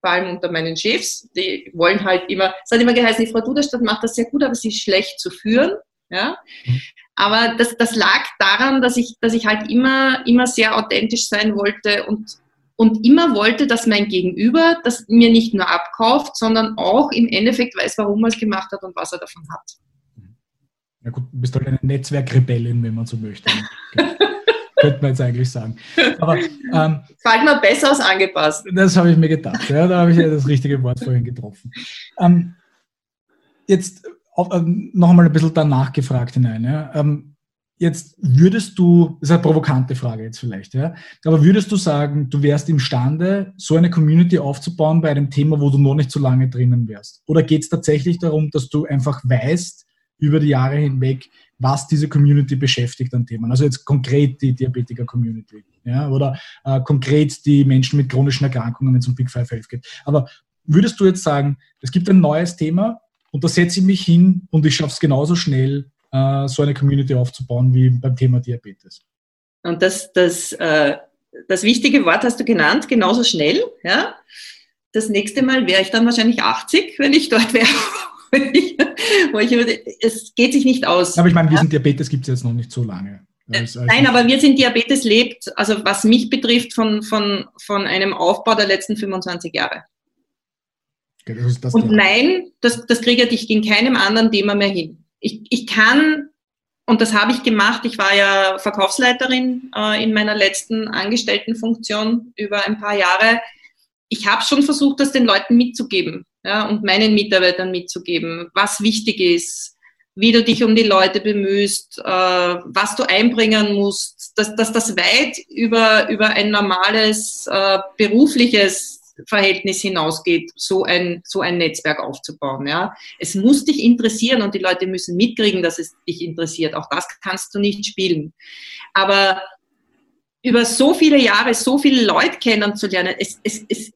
vor allem unter meinen Chefs. Die wollen halt immer, es hat immer geheißen, die Frau Duderstadt macht das sehr gut, aber sie ist schlecht zu führen. Ja? Aber das, das lag daran, dass ich, dass ich halt immer, immer sehr authentisch sein wollte und, und immer wollte, dass mein Gegenüber das mir nicht nur abkauft, sondern auch im Endeffekt weiß, warum er es gemacht hat und was er davon hat. Ja gut, du bist halt eine Netzwerkrebellin, wenn man so möchte. könnte man jetzt eigentlich sagen. Aber ähm, fällt mir besser als angepasst. Das habe ich mir gedacht. Ja, da habe ich ja das richtige Wort vorhin getroffen. Ähm, jetzt auf, ähm, noch einmal ein bisschen danach gefragt hinein. Ja. Ähm, jetzt würdest du, das ist eine provokante Frage jetzt vielleicht, ja, aber würdest du sagen, du wärst imstande, so eine Community aufzubauen bei einem Thema, wo du noch nicht so lange drinnen wärst? Oder geht es tatsächlich darum, dass du einfach weißt, über die Jahre hinweg, was diese Community beschäftigt an Themen. Also jetzt konkret die Diabetiker-Community ja, oder äh, konkret die Menschen mit chronischen Erkrankungen, wenn es um Big Five Health geht. Aber würdest du jetzt sagen, es gibt ein neues Thema und da setze ich mich hin und ich schaffe es genauso schnell, äh, so eine Community aufzubauen wie beim Thema Diabetes? Und das, das, äh, das wichtige Wort hast du genannt, genauso schnell. Ja? Das nächste Mal wäre ich dann wahrscheinlich 80, wenn ich dort wäre. wo ich, es geht sich nicht aus. Aber ich meine, wir sind Diabetes gibt es jetzt noch nicht so lange. Als, als Nein, aber wir sind Diabetes lebt, also was mich betrifft, von, von, von einem Aufbau der letzten 25 Jahre. Okay, Und nein, das, das kriege ich in keinem anderen Thema mehr hin. Ich, ich kann, und das habe ich gemacht, ich war ja Verkaufsleiterin äh, in meiner letzten Angestelltenfunktion über ein paar Jahre. Ich habe schon versucht, das den Leuten mitzugeben ja, und meinen Mitarbeitern mitzugeben, was wichtig ist, wie du dich um die Leute bemühst, äh, was du einbringen musst, dass, dass das weit über, über ein normales äh, berufliches Verhältnis hinausgeht, so ein, so ein Netzwerk aufzubauen. Ja. Es muss dich interessieren und die Leute müssen mitkriegen, dass es dich interessiert. Auch das kannst du nicht spielen. Aber über so viele Jahre so viele Leute kennenzulernen, es, es, es,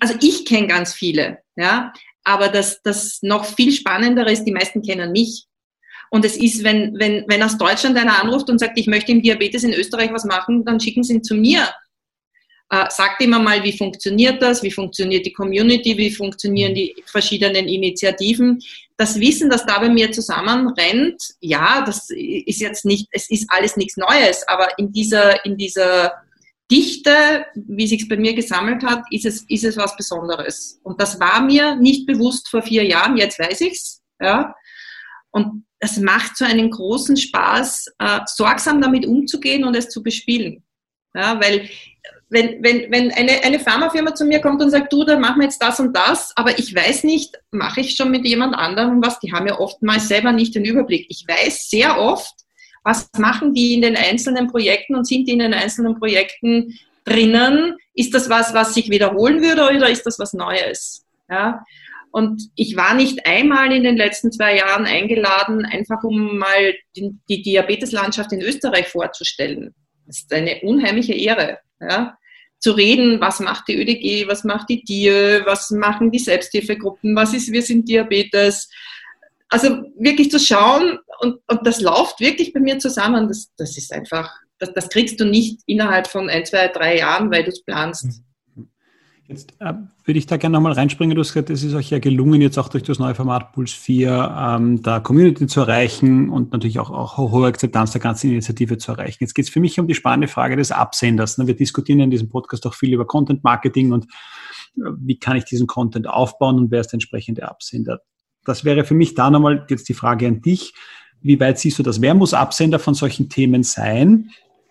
also ich kenne ganz viele, ja, aber das, das noch viel Spannendere ist, die meisten kennen mich. Und es ist, wenn, wenn, wenn aus Deutschland einer anruft und sagt, ich möchte im Diabetes in Österreich was machen, dann schicken sie ihn zu mir. Äh, sagt immer mal, wie funktioniert das, wie funktioniert die Community, wie funktionieren die verschiedenen Initiativen. Das Wissen, das da bei mir zusammenrennt, ja, das ist jetzt nicht, es ist alles nichts Neues, aber in dieser, in dieser Dichte, wie sich bei mir gesammelt hat, ist es, ist es was Besonderes. Und das war mir nicht bewusst vor vier Jahren, jetzt weiß ich's. Ja. Und es macht so einen großen Spaß, äh, sorgsam damit umzugehen und es zu bespielen. Ja, weil wenn, wenn, wenn eine, eine Pharmafirma zu mir kommt und sagt, du, da machen wir jetzt das und das, aber ich weiß nicht, mache ich schon mit jemand anderem was, die haben ja oftmals selber nicht den Überblick. Ich weiß sehr oft, was machen die in den einzelnen Projekten und sind die in den einzelnen Projekten drinnen? Ist das was, was sich wiederholen würde oder ist das was Neues? Ja? Und ich war nicht einmal in den letzten zwei Jahren eingeladen, einfach um mal die, Diabeteslandschaft in Österreich vorzustellen. Das ist eine unheimliche Ehre. Ja? Zu reden, was macht die ÖDG, was macht die DIE, was machen die Selbsthilfegruppen, was ist Wir sind Diabetes. Also wirklich zu schauen und, und das läuft wirklich bei mir zusammen. Das, das ist einfach, das, das kriegst du nicht innerhalb von ein, zwei, drei Jahren, weil du es planst. Mhm. Jetzt äh, würde ich da gerne nochmal reinspringen. Du hast gesagt, es ist euch ja gelungen, jetzt auch durch das neue Format Puls 4 ähm, da Community zu erreichen und natürlich auch, auch hohe Akzeptanz der ganzen Initiative zu erreichen. Jetzt geht es für mich um die spannende Frage des Absenders. Ne? Wir diskutieren in diesem Podcast auch viel über Content Marketing und äh, wie kann ich diesen Content aufbauen und wer ist der entsprechende Absender. Das wäre für mich da nochmal jetzt die Frage an dich. Wie weit siehst du das? Wer muss Absender von solchen Themen sein?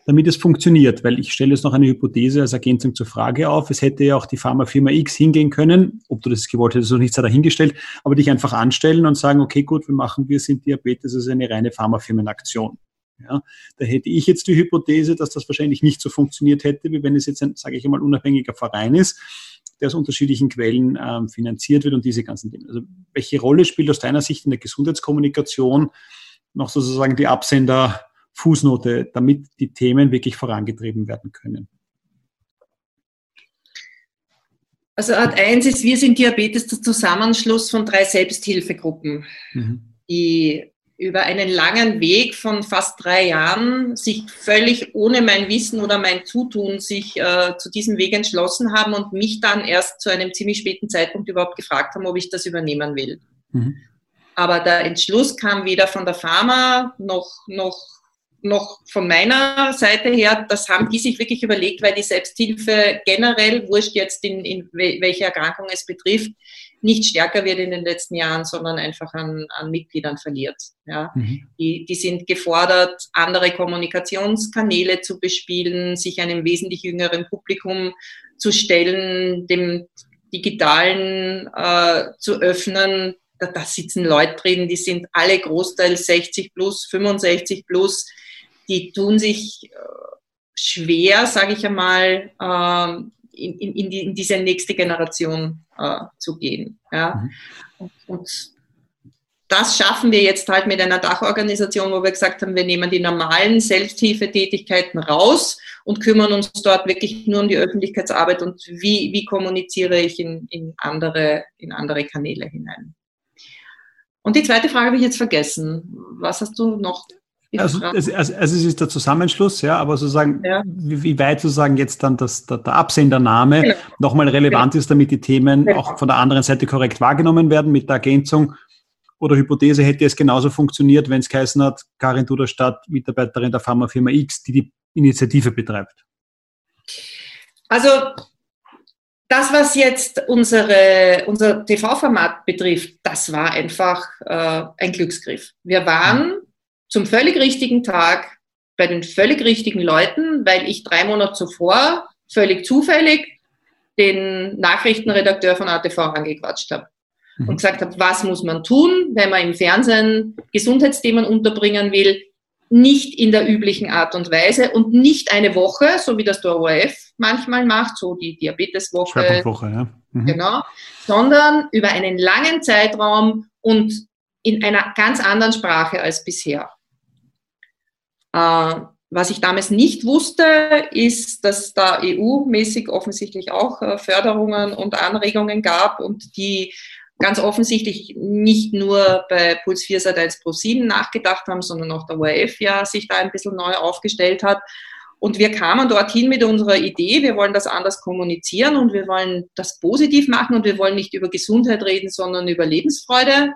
damit es funktioniert. Weil ich stelle jetzt noch eine Hypothese als Ergänzung zur Frage auf. Es hätte ja auch die Pharmafirma X hingehen können, ob du das gewollt hättest oder nicht, sei dahingestellt, aber dich einfach anstellen und sagen, okay, gut, wir machen, wir sind Diabetes, das ist eine reine Pharmafirmenaktion. Ja, da hätte ich jetzt die Hypothese, dass das wahrscheinlich nicht so funktioniert hätte, wie wenn es jetzt ein, sage ich einmal, unabhängiger Verein ist, der aus unterschiedlichen Quellen ähm, finanziert wird und diese ganzen Dinge. Also welche Rolle spielt aus deiner Sicht in der Gesundheitskommunikation noch sozusagen die Absender Fußnote, damit die Themen wirklich vorangetrieben werden können? Also Art 1 ist, wir sind Diabetes, der Zusammenschluss von drei Selbsthilfegruppen, mhm. die über einen langen Weg von fast drei Jahren sich völlig ohne mein Wissen oder mein Zutun sich äh, zu diesem Weg entschlossen haben und mich dann erst zu einem ziemlich späten Zeitpunkt überhaupt gefragt haben, ob ich das übernehmen will. Mhm. Aber der Entschluss kam weder von der Pharma noch, noch noch von meiner Seite her, das haben die sich wirklich überlegt, weil die Selbsthilfe generell, wurscht jetzt in, in welche Erkrankung es betrifft, nicht stärker wird in den letzten Jahren, sondern einfach an, an Mitgliedern verliert. Ja. Mhm. Die, die sind gefordert, andere Kommunikationskanäle zu bespielen, sich einem wesentlich jüngeren Publikum zu stellen, dem digitalen äh, zu öffnen. Da, da sitzen Leute drin, die sind alle großteils 60 plus, 65 plus, die tun sich äh, schwer, sage ich einmal, ähm, in, in, in, diese nächste Generation äh, zu gehen. Ja? Mhm. Und das schaffen wir jetzt halt mit einer Dachorganisation, wo wir gesagt haben, wir nehmen die normalen Selbsthilfetätigkeiten raus und kümmern uns dort wirklich nur um die Öffentlichkeitsarbeit und wie, wie kommuniziere ich in, in, andere, in andere Kanäle hinein. Und die zweite Frage habe ich jetzt vergessen. Was hast du noch also, also, also, es ist der Zusammenschluss, ja, aber sozusagen, ja. Wie, wie, weit sozusagen jetzt dann das, der, der Absendername genau. nochmal relevant genau. ist, damit die Themen genau. auch von der anderen Seite korrekt wahrgenommen werden mit der Ergänzung oder Hypothese hätte es genauso funktioniert, wenn es geheißen hat, Karin Duderstadt, Mitarbeiterin der Pharmafirma X, die die Initiative betreibt. Also das, was jetzt unsere, unser TV-Format betrifft, das war einfach äh, ein Glücksgriff. Wir waren mhm zum völlig richtigen Tag bei den völlig richtigen Leuten, weil ich drei Monate zuvor völlig zufällig den Nachrichtenredakteur von ATV angequatscht habe mhm. und gesagt habe, was muss man tun, wenn man im Fernsehen Gesundheitsthemen unterbringen will, nicht in der üblichen Art und Weise und nicht eine Woche, so wie das der ORF manchmal macht, so die Diabeteswoche, ja. mhm. genau, sondern über einen langen Zeitraum und in einer ganz anderen Sprache als bisher. Äh, was ich damals nicht wusste, ist, dass da EU-mäßig offensichtlich auch äh, Förderungen und Anregungen gab und die ganz offensichtlich nicht nur bei Puls 4 seit 1 Pro 7 nachgedacht haben, sondern auch der ORF ja sich da ein bisschen neu aufgestellt hat. Und wir kamen dorthin mit unserer Idee, wir wollen das anders kommunizieren und wir wollen das positiv machen und wir wollen nicht über Gesundheit reden, sondern über Lebensfreude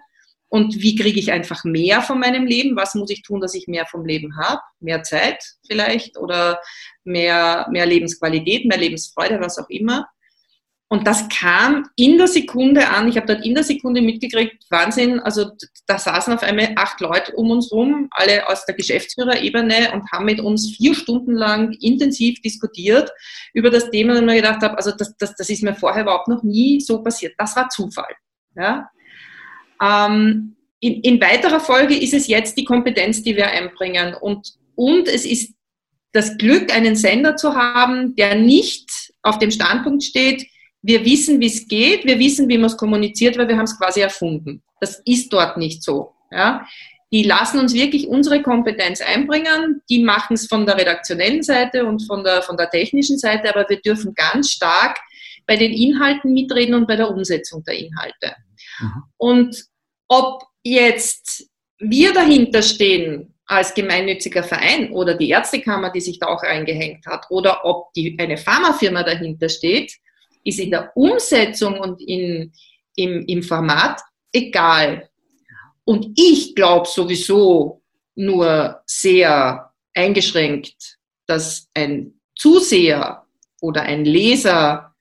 und wie kriege ich einfach mehr von meinem Leben? Was muss ich tun, dass ich mehr vom Leben habe? Mehr Zeit vielleicht oder mehr, mehr Lebensqualität, mehr Lebensfreude, was auch immer. Und das kam in der Sekunde an. Ich habe dort in der Sekunde mitgekriegt, Wahnsinn. Also da saßen auf einmal acht Leute um uns rum, alle aus der Geschäftsführerebene und haben mit uns vier Stunden lang intensiv diskutiert über das Thema, und mir gedacht habe, also das, das, das ist mir vorher überhaupt noch nie so passiert. Das war Zufall. Ja? Ähm, in, in weiterer Folge ist es jetzt die Kompetenz, die wir einbringen. Und, und es ist das Glück, einen Sender zu haben, der nicht auf dem Standpunkt steht, wir wissen, wie es geht, wir wissen, wie man es kommuniziert, weil wir haben es quasi erfunden. Das ist dort nicht so. Ja? Die lassen uns wirklich unsere Kompetenz einbringen, die machen es von der redaktionellen Seite und von der, von der technischen Seite, aber wir dürfen ganz stark bei den Inhalten mitreden und bei der Umsetzung der Inhalte. Mhm. Und ob jetzt wir dahinter stehen als gemeinnütziger Verein oder die Ärztekammer, die sich da auch eingehängt hat, oder ob die, eine Pharmafirma dahinter steht, ist in der Umsetzung und in, im, im Format egal. Und ich glaube sowieso nur sehr eingeschränkt, dass ein Zuseher oder ein Leser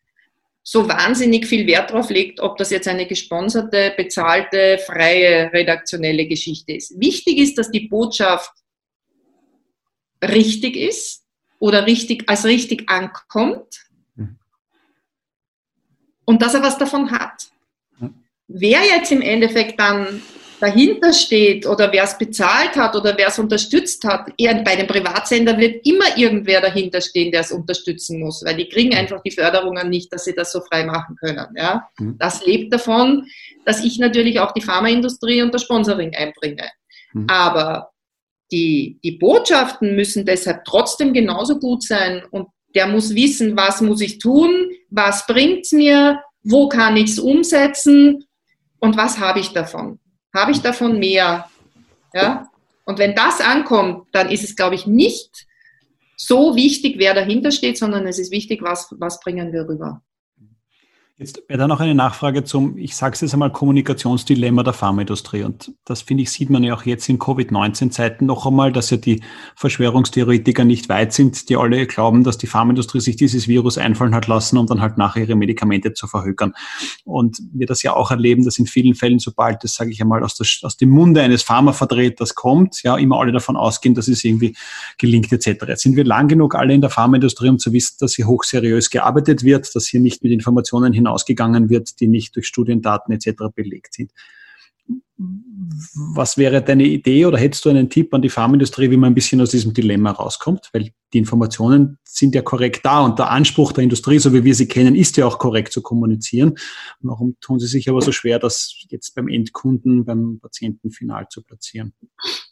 so wahnsinnig viel Wert darauf legt, ob das jetzt eine gesponserte, bezahlte, freie, redaktionelle Geschichte ist. Wichtig ist, dass die Botschaft richtig ist oder richtig, als richtig ankommt und dass er was davon hat. Wer jetzt im Endeffekt dann dahinter steht oder wer es bezahlt hat oder wer es unterstützt hat, eher bei dem Privatsender wird immer irgendwer dahinter stehen, der es unterstützen muss, weil die kriegen einfach die Förderungen nicht, dass sie das so frei machen können. Ja? Mhm. Das lebt davon, dass ich natürlich auch die Pharmaindustrie und das Sponsoring einbringe. Mhm. Aber die, die Botschaften müssen deshalb trotzdem genauso gut sein und der muss wissen, was muss ich tun, was bringt es mir, wo kann ich es umsetzen und was habe ich davon. Habe ich davon mehr? Ja? Und wenn das ankommt, dann ist es, glaube ich, nicht so wichtig, wer dahinter steht, sondern es ist wichtig, was, was bringen wir rüber. Jetzt wäre da noch eine Nachfrage zum, ich sage es jetzt einmal, Kommunikationsdilemma der Pharmaindustrie. Und das finde ich, sieht man ja auch jetzt in Covid-19-Zeiten noch einmal, dass ja die Verschwörungstheoretiker nicht weit sind, die alle glauben, dass die Pharmaindustrie sich dieses Virus einfallen hat lassen, um dann halt nachher ihre Medikamente zu verhökern. Und wir das ja auch erleben, dass in vielen Fällen, sobald das, sage ich einmal, aus, der, aus dem Munde eines Pharmavertreters kommt, ja, immer alle davon ausgehen, dass es irgendwie gelingt etc. Jetzt sind wir lang genug alle in der Pharmaindustrie, um zu wissen, dass hier hochseriös gearbeitet wird, dass hier nicht mit Informationen hinaus ausgegangen wird, die nicht durch Studiendaten etc. belegt sind. Was wäre deine Idee oder hättest du einen Tipp an die Pharmaindustrie, wie man ein bisschen aus diesem Dilemma rauskommt? Weil die Informationen sind ja korrekt da und der Anspruch der Industrie, so wie wir sie kennen, ist ja auch korrekt zu kommunizieren. Warum tun sie sich aber so schwer, das jetzt beim Endkunden, beim Patienten final zu platzieren?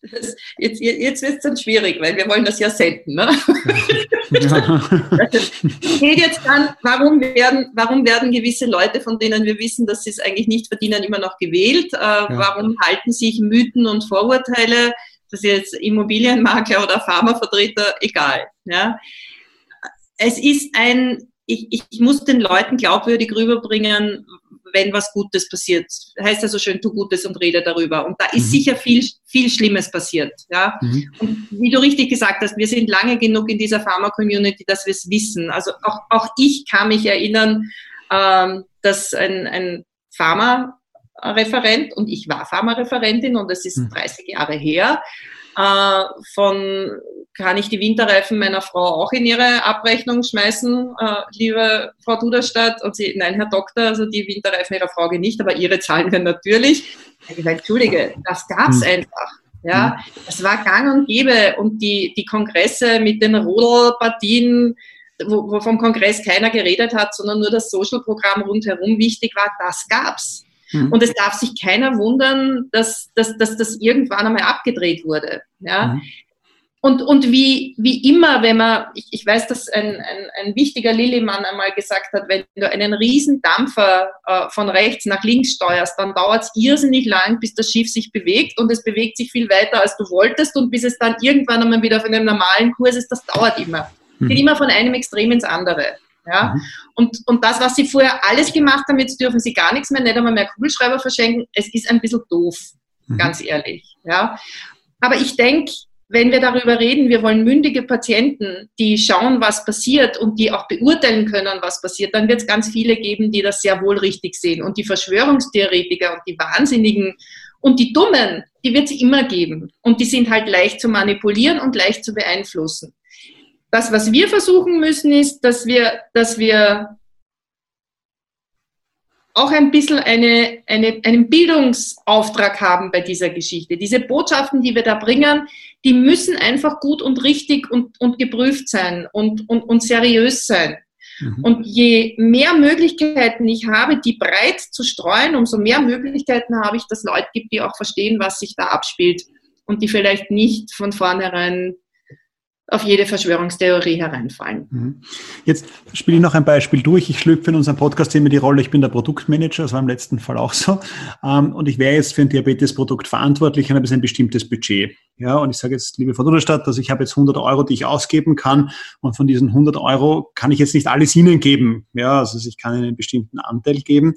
Das, jetzt jetzt wird es dann schwierig, weil wir wollen das ja senden. Ne? Ja. geht jetzt dann, warum werden, warum werden gewisse Leute, von denen wir wissen, dass sie es eigentlich nicht verdienen, immer noch gewählt? Äh, ja. Warum halten sich Mythen und Vorurteile? Das ist jetzt Immobilienmakler oder Pharmavertreter, egal. Ja. Es ist ein, ich, ich muss den Leuten glaubwürdig rüberbringen, wenn was Gutes passiert. Heißt ja so schön, tu Gutes und rede darüber. Und da ist mhm. sicher viel, viel Schlimmes passiert. Ja? Mhm. Und wie du richtig gesagt hast, wir sind lange genug in dieser Pharma-Community, dass wir es wissen. Also auch, auch ich kann mich erinnern, ähm, dass ein, ein Pharma Referent und ich war Pharmareferentin und es ist 30 hm. Jahre her. Äh, von kann ich die Winterreifen meiner Frau auch in ihre Abrechnung schmeißen, äh, liebe Frau Duderstadt? Und sie, nein, Herr Doktor, also die Winterreifen Ihrer Frau gehen nicht, aber Ihre zahlen wir natürlich. Ich gesagt, Entschuldige, das gab's hm. einfach. Ja, hm. das war gang und gäbe und die, die Kongresse mit den Rodelpartien, wo, wo vom Kongress keiner geredet hat, sondern nur das Social-Programm rundherum wichtig war, das gab's. Mhm. Und es darf sich keiner wundern, dass, dass, dass das irgendwann einmal abgedreht wurde. Ja? Mhm. Und, und wie, wie immer, wenn man, ich, ich weiß, dass ein, ein, ein wichtiger Lillimann einmal gesagt hat, wenn du einen riesen Dampfer äh, von rechts nach links steuerst, dann dauert es irrsinnig lang, bis das Schiff sich bewegt und es bewegt sich viel weiter, als du wolltest und bis es dann irgendwann einmal wieder auf einem normalen Kurs ist, das dauert immer. Mhm. Geht immer von einem Extrem ins andere. Ja? Mhm. Und, und das, was sie vorher alles gemacht haben, jetzt dürfen sie gar nichts mehr, nicht einmal mehr Kugelschreiber verschenken, es ist ein bisschen doof. mhm. ganz ehrlich. Ja. Aber ich denke, wenn wir darüber reden, wir wollen mündige Patienten, die schauen, was passiert und die auch beurteilen können, was passiert, dann wird es ganz viele geben, die das sehr wohl richtig sehen. Und die Verschwörungstheoretiker und die Wahnsinnigen und die Dummen, die wird es immer geben. Und die sind halt leicht zu manipulieren und leicht zu beeinflussen. Das, was wir versuchen müssen, ist, dass wir, dass wir auch ein bisschen eine, eine, einen Bildungsauftrag haben bei dieser Geschichte. Diese Botschaften, die wir da bringen, die müssen einfach gut und richtig und, und geprüft sein und, und, und seriös sein. Mhm. Und je mehr Möglichkeiten ich habe, die breit zu streuen, umso mehr Möglichkeiten habe ich, dass Leute gibt, die auch verstehen, was sich da abspielt und die vielleicht nicht von vornherein auf jede Verschwörungstheorie hereinfallen. Mhm. Jetzt spiele ich noch ein Beispiel durch. Ich schlüpfe in unserem Podcast immer die Rolle, ich bin der Produktmanager, das war im letzten Fall auch so. Ähm, und ich wäre jetzt für ein Diabetesprodukt verantwortlich und habe ein bestimmtes Budget. Ja, und ich sage jetzt, liebe Frau Duderstadt, dass ich habe jetzt 100 Euro, die ich ausgeben kann. Und von diesen 100 Euro kann ich jetzt nicht alles Ihnen geben. Ja, also ich kann Ihnen einen bestimmten Anteil geben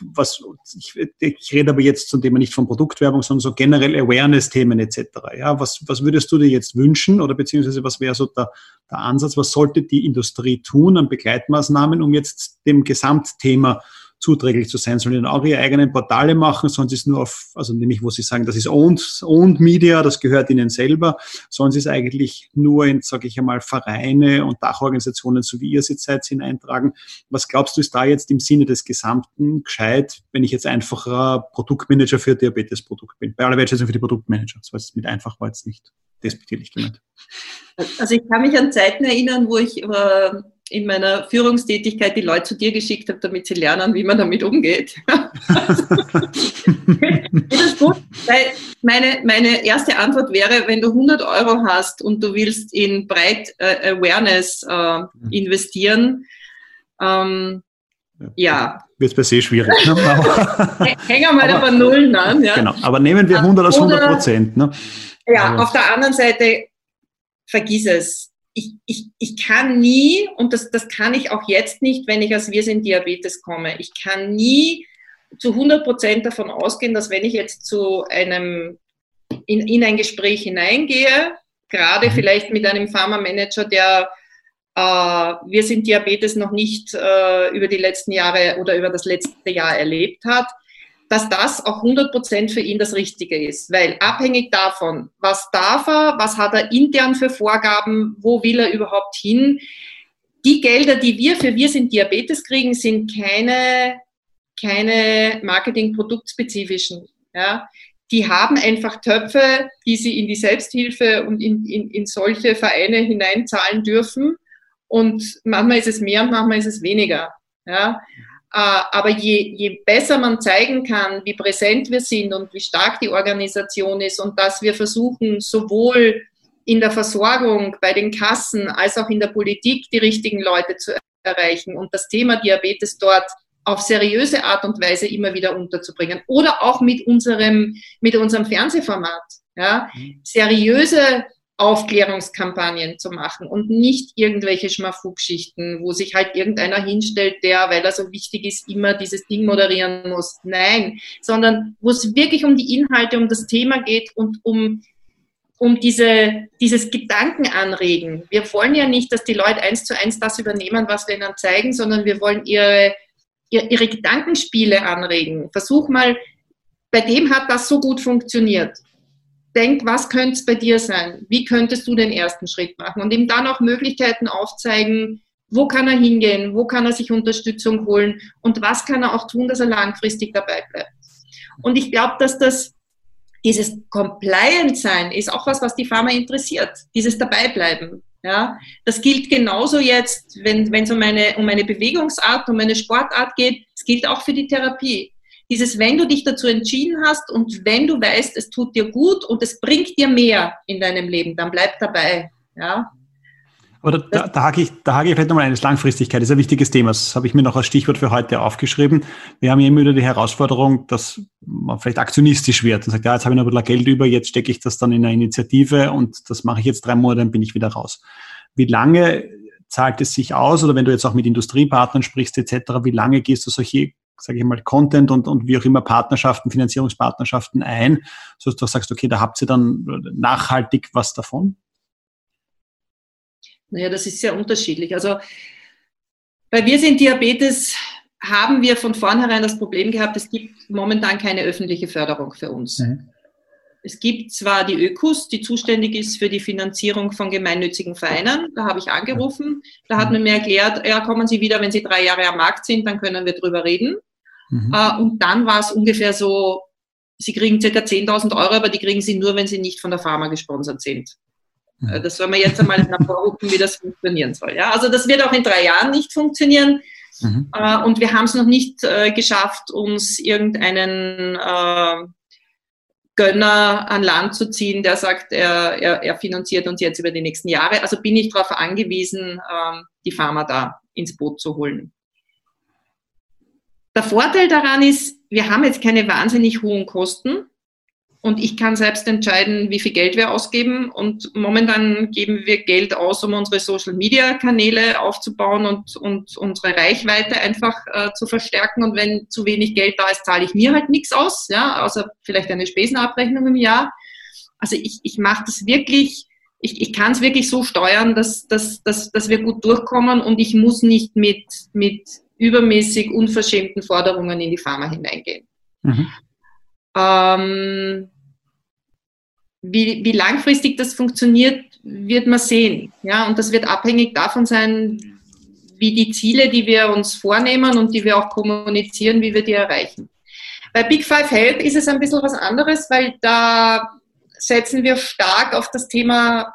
was, ich, ich rede aber jetzt zum Thema nicht von Produktwerbung, sondern so generell Awareness-Themen etc. Ja, was, was würdest du dir jetzt wünschen oder beziehungsweise was wäre so der, der Ansatz, was sollte die Industrie tun an Begleitmaßnahmen, um jetzt dem Gesamtthema zuträglich zu sein. Sollen die auch ihre eigenen Portale machen? Sie es nur auf, also nämlich, wo sie sagen, das ist owned, owned Media, das gehört ihnen selber. Sie es eigentlich nur in, sage ich einmal, Vereine und Dachorganisationen, so wie ihr jetzt seid, hineintragen? Was glaubst du, ist da jetzt im Sinne des Gesamten gescheit, wenn ich jetzt einfacher Produktmanager für Diabetesprodukt bin? Bei aller Wertschätzung für die Produktmanager. Das war jetzt mit einfach war jetzt nicht despektierlich gemeint. Also ich kann mich an Zeiten erinnern, wo ich äh, in meiner Führungstätigkeit die Leute zu dir geschickt habe, damit sie lernen, wie man damit umgeht. das ist gut, weil meine, meine erste Antwort wäre, wenn du 100 Euro hast und du willst in Breit äh, Awareness äh, investieren, ähm, ja. Wird per se schwierig. Ne? Hängen wir mal aber, Nullen an. Ja. Genau, aber nehmen wir 100 aus 100 Prozent. Ne? Ja, also. auf der anderen Seite, vergiss es ich, ich, ich kann nie, und das, das kann ich auch jetzt nicht, wenn ich aus Wir sind Diabetes komme, ich kann nie zu 100 Prozent davon ausgehen, dass wenn ich jetzt zu einem, in, in ein Gespräch hineingehe, gerade mhm. vielleicht mit einem Pharma-Manager, der äh, Wir sind Diabetes noch nicht äh, über die letzten Jahre oder über das letzte Jahr erlebt hat, dass das auch 100% für ihn das Richtige ist. Weil abhängig davon, was darf er, was hat er intern für Vorgaben, wo will er überhaupt hin, die Gelder, die wir für Wir sind Diabetes kriegen, sind keine, keine Marketing-produktspezifischen. Ja. Die haben einfach Töpfe, die sie in die Selbsthilfe und in, in, in solche Vereine hineinzahlen dürfen. Und manchmal ist es mehr und manchmal ist es weniger. Ja. Äh, aber je, je besser man zeigen kann, wie präsent wir sind und wie stark die Organisation ist und dass wir versuchen, sowohl in der Versorgung, bei den Kassen als auch in der Politik die richtigen Leute zu erreichen und das Thema Diabetes dort auf seriöse Art und Weise immer wieder unterzubringen. Oder auch mit unserem, mit unserem Fernsehformat. Ja? Mhm. Seriöse Aufklärungskampagnen zu machen und nicht irgendwelche Schmafugschichten, wo sich halt irgendeiner hinstellt, der, weil er so wichtig ist, immer dieses Ding moderieren muss. Nein, sondern wo es wirklich um die Inhalte, um das Thema geht und um um diese, dieses Gedanken anregen. Wir wollen ja nicht, dass die Leute eins zu eins das übernehmen, was wir ihnen zeigen, sondern wir wollen ihre, ihre Gedankenspiele anregen. Versuch mal, bei dem hat das so gut funktioniert denk, was könnte es bei dir sein? Wie könntest du den ersten Schritt machen? Und ihm dann auch Möglichkeiten aufzeigen, wo kann er hingehen, wo kann er sich Unterstützung holen und was kann er auch tun, dass er langfristig dabei bleibt. Und ich glaube, dass das dieses Compliant sein ist auch was, was die Pharma interessiert, dieses Dabeibleiben. Ja, das gilt genauso jetzt, wenn es um eine, um eine Bewegungsart, um eine Sportart geht. Es gilt auch für die Therapie dieses, wenn du dich dazu entschieden hast und wenn du weißt, es tut dir gut und es bringt dir mehr in deinem Leben, dann bleib dabei. Ja. Aber da, da, da, hake ich, da hake ich vielleicht nochmal eines Langfristigkeit. Ist ein wichtiges Thema. Das habe ich mir noch als Stichwort für heute aufgeschrieben. Wir haben immer wieder die Herausforderung, dass man vielleicht aktionistisch wird und sagt, ja, jetzt habe ich noch ein bisschen Geld über, jetzt stecke ich das dann in eine Initiative und das mache ich jetzt drei Monate, dann bin ich wieder raus. Wie lange zahlt es sich aus oder wenn du jetzt auch mit Industriepartnern sprichst etc., wie lange gehst du solche sage ich mal, Content und, und wie auch immer Partnerschaften, Finanzierungspartnerschaften ein, so dass du sagst, okay, da habt ihr dann nachhaltig was davon? Naja, das ist sehr unterschiedlich. Also bei Wir sind Diabetes haben wir von vornherein das Problem gehabt, es gibt momentan keine öffentliche Förderung für uns. Mhm. Es gibt zwar die Ökos, die zuständig ist für die Finanzierung von gemeinnützigen Vereinen. Da habe ich angerufen. Da hat man mir erklärt, ja, kommen Sie wieder, wenn Sie drei Jahre am Markt sind, dann können wir drüber reden. Mhm. Äh, und dann war es ungefähr so, Sie kriegen circa 10.000 Euro, aber die kriegen Sie nur, wenn Sie nicht von der Pharma gesponsert sind. Mhm. Äh, das soll man jetzt einmal hervorrufen, wie das funktionieren soll. Ja, also das wird auch in drei Jahren nicht funktionieren. Mhm. Äh, und wir haben es noch nicht geschafft, uns irgendeinen Gönner an Land zu ziehen, der sagt, er, er, er finanziert uns jetzt über die nächsten Jahre. Also bin ich darauf angewiesen, ähm, die Pharma da ins Boot zu holen. Der Vorteil daran ist, wir haben jetzt keine wahnsinnig hohen Kosten. Und ich kann selbst entscheiden, wie viel Geld wir ausgeben. Und momentan geben wir Geld aus, um unsere Social-Media-Kanäle aufzubauen und, und unsere Reichweite einfach äh, zu verstärken. Und wenn zu wenig Geld da ist, zahle ich mir halt nichts aus, ja, außer vielleicht eine Spesenabrechnung im Jahr. Also ich, ich mache das wirklich, ich, ich kann es wirklich so steuern, dass, dass, dass, dass wir gut durchkommen und ich muss nicht mit, mit übermäßig unverschämten Forderungen in die Pharma hineingehen. Mhm. Ähm, wie, wie langfristig das funktioniert, wird man sehen. Ja, und das wird abhängig davon sein, wie die Ziele, die wir uns vornehmen und die wir auch kommunizieren, wie wir die erreichen. Bei Big Five Help ist es ein bisschen was anderes, weil da setzen wir stark auf das Thema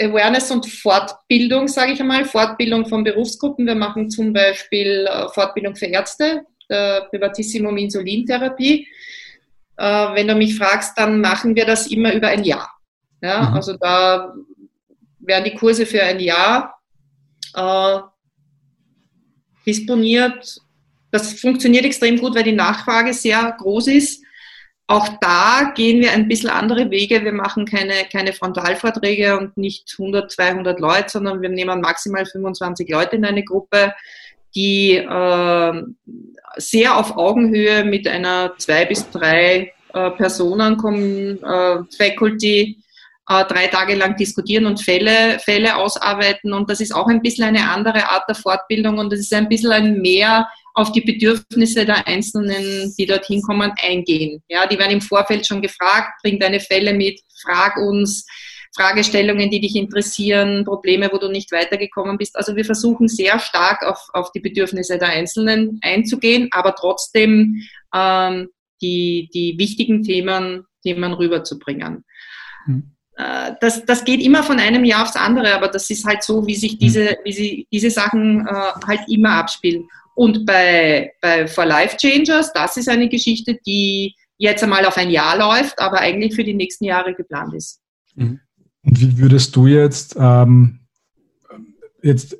Awareness und Fortbildung, sage ich einmal, Fortbildung von Berufsgruppen. Wir machen zum Beispiel äh, Fortbildung für Ärzte, der Privatissimum Insulintherapie. Äh, wenn du mich fragst, dann machen wir das immer über ein Jahr. Ja, mhm. also da werden die Kurse für ein Jahr äh, disponiert. Das funktioniert extrem gut, weil die Nachfrage sehr groß ist. Auch da gehen wir ein bisschen andere Wege. Wir machen keine, keine Frontalvorträge und nicht 100, 200 Leute, sondern wir nehmen maximal 25 Leute in eine Gruppe, die äh, sehr auf Augenhöhe mit einer zwei bis drei äh, Personen kommen, äh, Faculty, äh, drei Tage lang diskutieren und Fälle, Fälle ausarbeiten. Und das ist auch ein bisschen eine andere Art der Fortbildung und das ist ein bisschen ein mehr auf die Bedürfnisse der Einzelnen, die dorthin kommen, eingehen. Ja, die werden im Vorfeld schon gefragt, bring deine Fälle mit, frag uns, Fragestellungen, die dich interessieren, Probleme, wo du nicht weitergekommen bist. Also wir versuchen sehr stark auf, auf die Bedürfnisse der Einzelnen einzugehen, aber trotzdem ähm, die, die wichtigen Themen, Themen rüberzubringen. Hm. Äh, das, das geht immer von einem Jahr aufs andere, aber das ist halt so, wie sich diese, hm. wie sie, diese Sachen äh, halt immer abspielen. Und bei, bei For Life Changers, das ist eine Geschichte, die jetzt einmal auf ein Jahr läuft, aber eigentlich für die nächsten Jahre geplant ist. Mhm. Und wie würdest du jetzt, ähm, jetzt,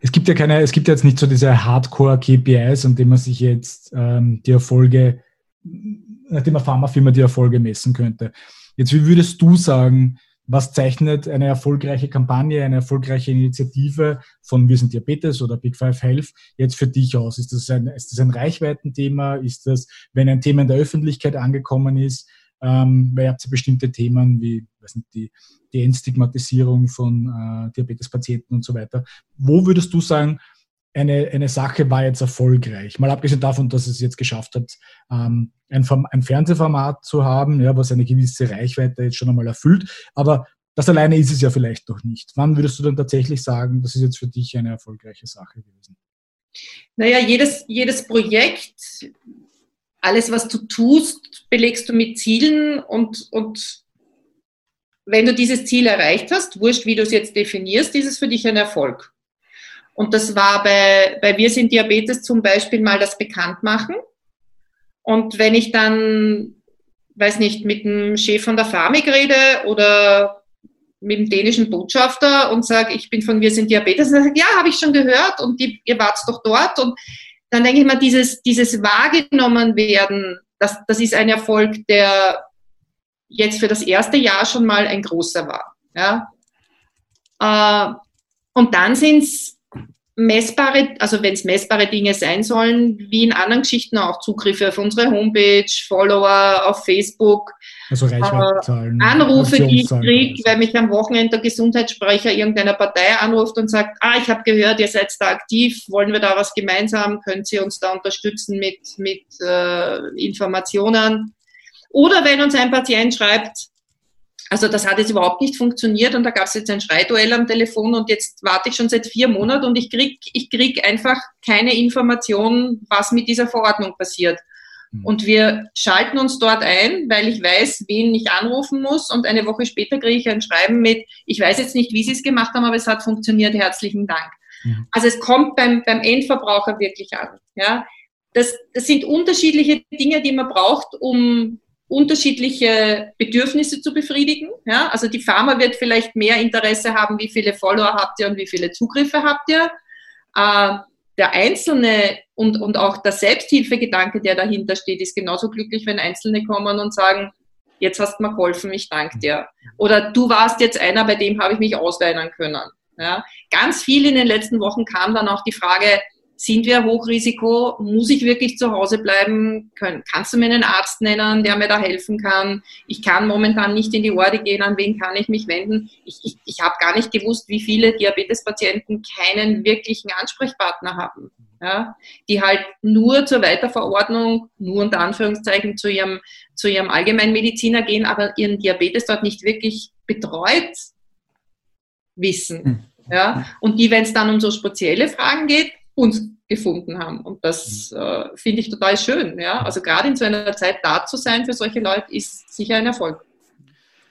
es gibt ja keine, es gibt jetzt nicht so diese Hardcore-KPIs, an denen man sich jetzt ähm, die Erfolge, nachdem eine Pharmafirma die Erfolge messen könnte. Jetzt, wie würdest du sagen, was zeichnet eine erfolgreiche Kampagne, eine erfolgreiche Initiative von Wir sind Diabetes oder Big Five Health jetzt für dich aus? Ist das ein, ist das ein Reichweitenthema? Ist das, wenn ein Thema in der Öffentlichkeit angekommen ist, ähm, weil ihr habt ja bestimmte Themen wie weiß nicht, die, die Entstigmatisierung von äh, Diabetespatienten und so weiter. Wo würdest du sagen, eine, eine Sache war jetzt erfolgreich? Mal abgesehen davon, dass es jetzt geschafft hat, ähm, ein, ein Fernsehformat zu haben, ja, was eine gewisse Reichweite jetzt schon einmal erfüllt. Aber das alleine ist es ja vielleicht noch nicht. Wann würdest du dann tatsächlich sagen, das ist jetzt für dich eine erfolgreiche Sache gewesen? Naja, jedes, jedes Projekt, alles, was du tust, belegst du mit Zielen und, und wenn du dieses Ziel erreicht hast, wurscht, wie du es jetzt definierst, ist es für dich ein Erfolg. Und das war bei, bei Wir sind Diabetes zum Beispiel mal das Bekanntmachen. Und wenn ich dann, weiß nicht, mit dem Chef von der Pharmik rede oder mit dem dänischen Botschafter und sage, ich bin von Wir sind Diabetes, dann sage ja, habe ich schon gehört und die, ihr wart doch dort. Und dann denke ich mal, dieses, dieses wahrgenommen werden, das, das ist ein Erfolg, der jetzt für das erste Jahr schon mal ein großer war. Ja? Äh, und dann sind es messbare, also wenn es messbare Dinge sein sollen, wie in anderen Geschichten auch Zugriffe auf unsere Homepage, Follower auf Facebook, also Reichweitenzahlen, äh, Anrufe, die ich kriege, weil mich am Wochenende der Gesundheitssprecher irgendeiner Partei anruft und sagt, ah, ich habe gehört, ihr seid da aktiv, wollen wir da was gemeinsam, können Sie uns da unterstützen mit, mit äh, Informationen? Oder wenn uns ein Patient schreibt, also das hat jetzt überhaupt nicht funktioniert und da gab es jetzt ein Schreiduell am Telefon und jetzt warte ich schon seit vier Monaten und ich krieg, ich krieg einfach keine Information, was mit dieser Verordnung passiert. Mhm. Und wir schalten uns dort ein, weil ich weiß, wen ich anrufen muss. Und eine Woche später kriege ich ein Schreiben mit, ich weiß jetzt nicht, wie Sie es gemacht haben, aber es hat funktioniert. Herzlichen Dank. Mhm. Also es kommt beim, beim Endverbraucher wirklich an. Ja? Das, das sind unterschiedliche Dinge, die man braucht, um unterschiedliche Bedürfnisse zu befriedigen. Ja? Also die Pharma wird vielleicht mehr Interesse haben, wie viele Follower habt ihr und wie viele Zugriffe habt ihr. Äh, der Einzelne und, und auch der Selbsthilfegedanke, der dahinter steht, ist genauso glücklich, wenn Einzelne kommen und sagen, jetzt hast du mir geholfen, ich danke dir. Oder du warst jetzt einer, bei dem habe ich mich ausweinen können. Ja? Ganz viel in den letzten Wochen kam dann auch die Frage, sind wir Hochrisiko? Muss ich wirklich zu Hause bleiben? Können, kannst du mir einen Arzt nennen, der mir da helfen kann? Ich kann momentan nicht in die Orde gehen, an wen kann ich mich wenden? Ich, ich, ich habe gar nicht gewusst, wie viele Diabetespatienten keinen wirklichen Ansprechpartner haben. Ja, die halt nur zur Weiterverordnung, nur unter Anführungszeichen zu ihrem, zu ihrem Allgemeinmediziner gehen, aber ihren Diabetes dort nicht wirklich betreut wissen. Hm. Ja, und die, wenn es dann um so spezielle Fragen geht, uns gefunden haben. Und das mhm. äh, finde ich total schön. Ja? Also gerade in so einer Zeit da zu sein für solche Leute ist sicher ein Erfolg.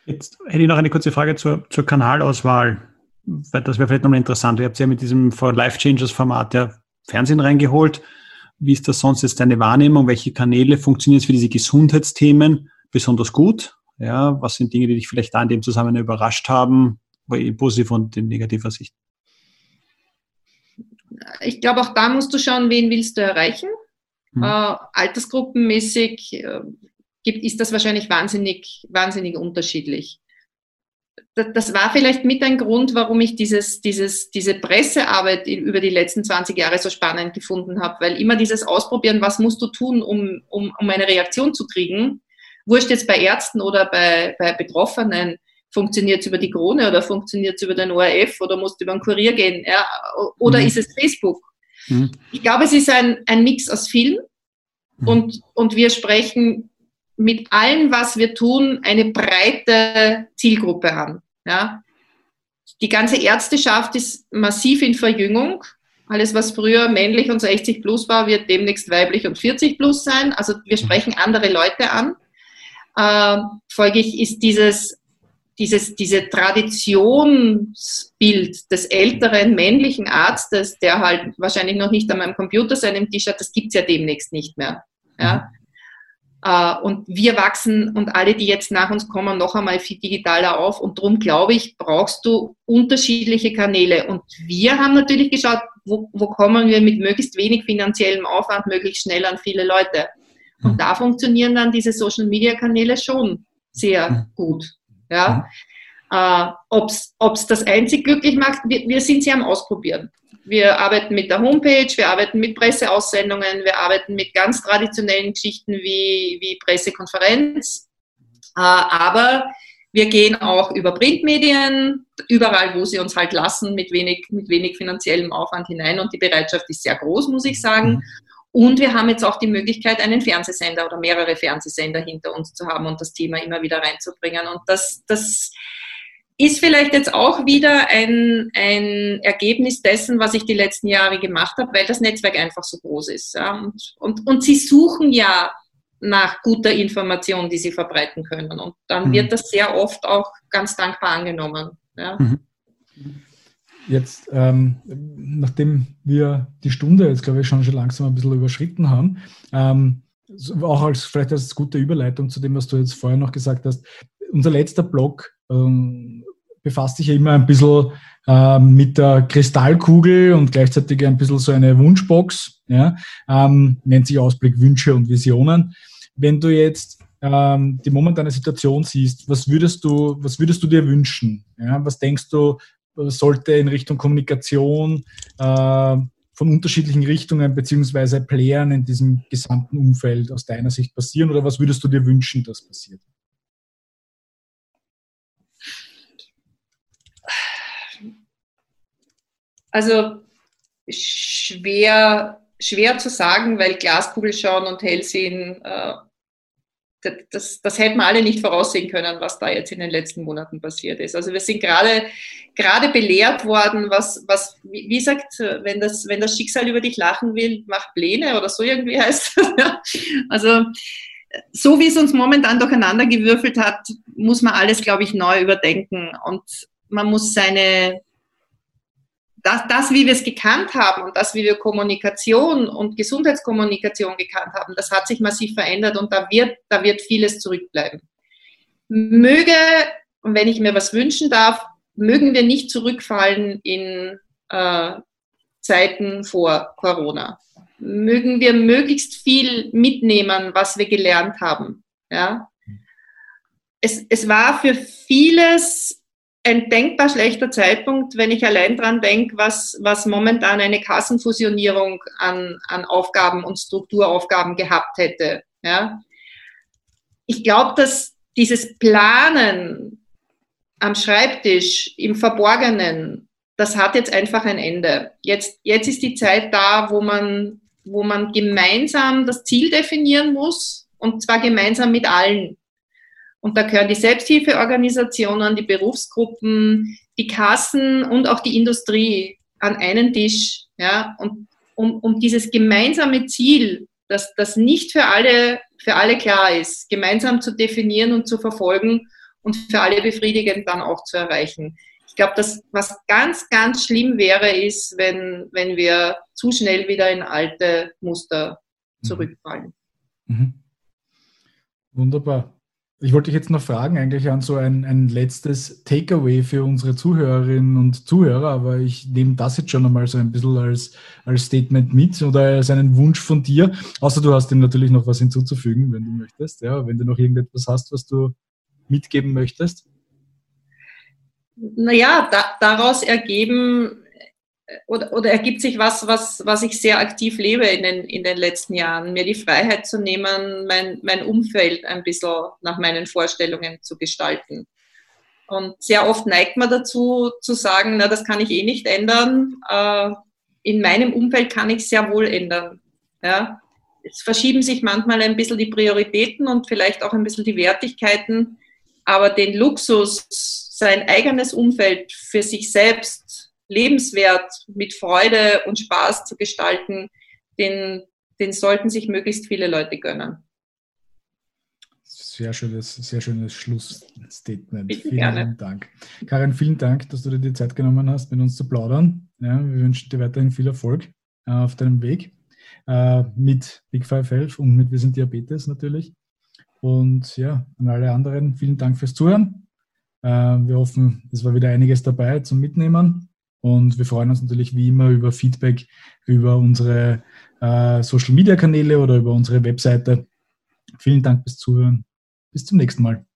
Jetzt hätte ich noch eine kurze Frage zur, zur Kanalauswahl, weil das wäre vielleicht nochmal interessant. Ihr habt ja mit diesem Life Changers Format ja Fernsehen reingeholt. Wie ist das sonst jetzt deine Wahrnehmung? Welche Kanäle funktionieren für diese Gesundheitsthemen besonders gut? Ja, was sind Dinge, die dich vielleicht da in dem Zusammenhang überrascht haben, in positiver und in negativer Sicht? Ich glaube, auch da musst du schauen, wen willst du erreichen. Mhm. Äh, altersgruppenmäßig äh, gibt, ist das wahrscheinlich wahnsinnig, wahnsinnig unterschiedlich. Das, das war vielleicht mit ein Grund, warum ich dieses, dieses, diese Pressearbeit über die letzten 20 Jahre so spannend gefunden habe, weil immer dieses Ausprobieren, was musst du tun, um, um, um eine Reaktion zu kriegen, wurscht jetzt bei Ärzten oder bei, bei Betroffenen, funktioniert es über die Krone oder funktioniert es über den ORF oder musst du über einen Kurier gehen? Ja? Oder mhm. ist es Facebook? Mhm. Ich glaube, es ist ein, ein Mix aus vielen mhm. und, und wir sprechen mit allem, was wir tun, eine breite Zielgruppe an. Ja? Die ganze Ärzteschaft ist massiv in Verjüngung. Alles, was früher männlich und 60 plus war, wird demnächst weiblich und 40 plus sein. Also wir mhm. sprechen andere Leute an. Äh, folglich ist dieses dieses, diese Traditionsbild des älteren männlichen Arztes, der halt wahrscheinlich noch nicht an meinem Computer seinem Tisch hat, das gibt's ja demnächst nicht mehr. Ja? Mhm. Und wir wachsen und alle, die jetzt nach uns kommen, noch einmal viel digitaler auf. Und darum glaube ich, brauchst du unterschiedliche Kanäle. Und wir haben natürlich geschaut, wo, wo kommen wir mit möglichst wenig finanziellem Aufwand möglichst schnell an viele Leute. Und mhm. da funktionieren dann diese Social-Media-Kanäle schon sehr mhm. gut. Ja? Mhm. Äh, Ob es das einzig glücklich macht, wir, wir sind sie am Ausprobieren. Wir arbeiten mit der Homepage, wir arbeiten mit Presseaussendungen, wir arbeiten mit ganz traditionellen Geschichten wie, wie Pressekonferenz. Äh, aber wir gehen auch über Printmedien, überall, wo sie uns halt lassen, mit wenig, mit wenig finanziellem Aufwand hinein. Und die Bereitschaft ist sehr groß, muss ich sagen. Und wir haben jetzt auch die Möglichkeit, einen Fernsehsender oder mehrere Fernsehsender hinter uns zu haben und das Thema immer wieder reinzubringen. Und das, das ist vielleicht jetzt auch wieder ein, ein Ergebnis dessen, was ich die letzten Jahre gemacht habe, weil das Netzwerk einfach so groß ist. Und, und, und sie suchen ja nach guter Information, die sie verbreiten können. Und dann mhm. wird das sehr oft auch ganz dankbar angenommen. Ja. Mhm. Jetzt, ähm, nachdem wir die Stunde jetzt, glaube ich, schon, schon langsam ein bisschen überschritten haben, ähm, auch als vielleicht als gute Überleitung zu dem, was du jetzt vorher noch gesagt hast, unser letzter Blog ähm, befasst sich ja immer ein bisschen äh, mit der Kristallkugel und gleichzeitig ein bisschen so eine Wunschbox, ja, ähm, nennt sich Ausblick Wünsche und Visionen. Wenn du jetzt ähm, die momentane Situation siehst, was würdest du, was würdest du dir wünschen? Ja? Was denkst du, sollte in Richtung Kommunikation äh, von unterschiedlichen Richtungen beziehungsweise Playern in diesem gesamten Umfeld aus deiner Sicht passieren oder was würdest du dir wünschen, dass passiert? Also schwer, schwer zu sagen, weil Glaskugel schauen und hell sehen, äh, das, das hätten wir alle nicht voraussehen können, was da jetzt in den letzten Monaten passiert ist. Also wir sind gerade, gerade belehrt worden, was, was, wie sagt, wenn das, wenn das Schicksal über dich lachen will, mach Pläne oder so irgendwie heißt. also, so wie es uns momentan durcheinander gewürfelt hat, muss man alles, glaube ich, neu überdenken und man muss seine, das, das, wie wir es gekannt haben und das, wie wir Kommunikation und Gesundheitskommunikation gekannt haben, das hat sich massiv verändert und da wird, da wird vieles zurückbleiben. Möge, und wenn ich mir was wünschen darf, mögen wir nicht zurückfallen in äh, Zeiten vor Corona. Mögen wir möglichst viel mitnehmen, was wir gelernt haben. Ja? Es, es war für vieles ein denkbar schlechter Zeitpunkt, wenn ich allein dran denke, was, was momentan eine Kassenfusionierung an, an Aufgaben und Strukturaufgaben gehabt hätte. Ja? Ich glaube, dass dieses Planen am Schreibtisch, im Verborgenen, das hat jetzt einfach ein Ende. Jetzt, jetzt ist die Zeit da, wo man, wo man gemeinsam das Ziel definieren muss und zwar gemeinsam mit allen. Und da gehören die Selbsthilfeorganisationen, die Berufsgruppen, die Kassen und auch die Industrie an einen Tisch. Ja, und um, um dieses gemeinsame Ziel, das, das nicht für alle, für alle klar ist, gemeinsam zu definieren und zu verfolgen und für alle befriedigend dann auch zu erreichen. Ich glaube, das, was ganz, ganz schlimm wäre, ist, wenn, wenn wir zu schnell wieder in alte Muster mhm. zurückfallen. Mhm. Wunderbar. Ich wollte dich jetzt noch fragen, eigentlich an so ein, ein letztes Takeaway für unsere Zuhörerinnen und Zuhörer, aber ich nehme das jetzt schon einmal so ein bisschen als, als Statement mit oder als einen Wunsch von dir. Außer du hast dem natürlich noch was hinzuzufügen, wenn du möchtest. Ja, wenn du noch irgendetwas hast, was du mitgeben möchtest. Naja, da, daraus ergeben oder, oder ergibt sich was, was, was ich sehr aktiv lebe in den, in den letzten Jahren, mir die Freiheit zu nehmen, mein, mein Umfeld ein bisschen nach meinen Vorstellungen zu gestalten. Und sehr oft neigt man dazu zu sagen, na, das kann ich eh nicht ändern. Äh, in meinem Umfeld kann ich sehr wohl ändern. Ja? Es verschieben sich manchmal ein bisschen die Prioritäten und vielleicht auch ein bisschen die Wertigkeiten, aber den Luxus, sein eigenes Umfeld für sich selbst lebenswert, mit Freude und Spaß zu gestalten, den, den sollten sich möglichst viele Leute gönnen. Sehr schönes, sehr schönes Schlussstatement. Bitte vielen gerne. Dank. Karin, vielen Dank, dass du dir die Zeit genommen hast, mit uns zu plaudern. Ja, wir wünschen dir weiterhin viel Erfolg äh, auf deinem Weg äh, mit Big Five Health und mit Wir sind Diabetes natürlich. Und ja, an alle anderen, vielen Dank fürs Zuhören. Äh, wir hoffen, es war wieder einiges dabei zum Mitnehmen. Und wir freuen uns natürlich wie immer über Feedback über unsere äh, Social Media Kanäle oder über unsere Webseite. Vielen Dank fürs Zuhören. Bis zum nächsten Mal.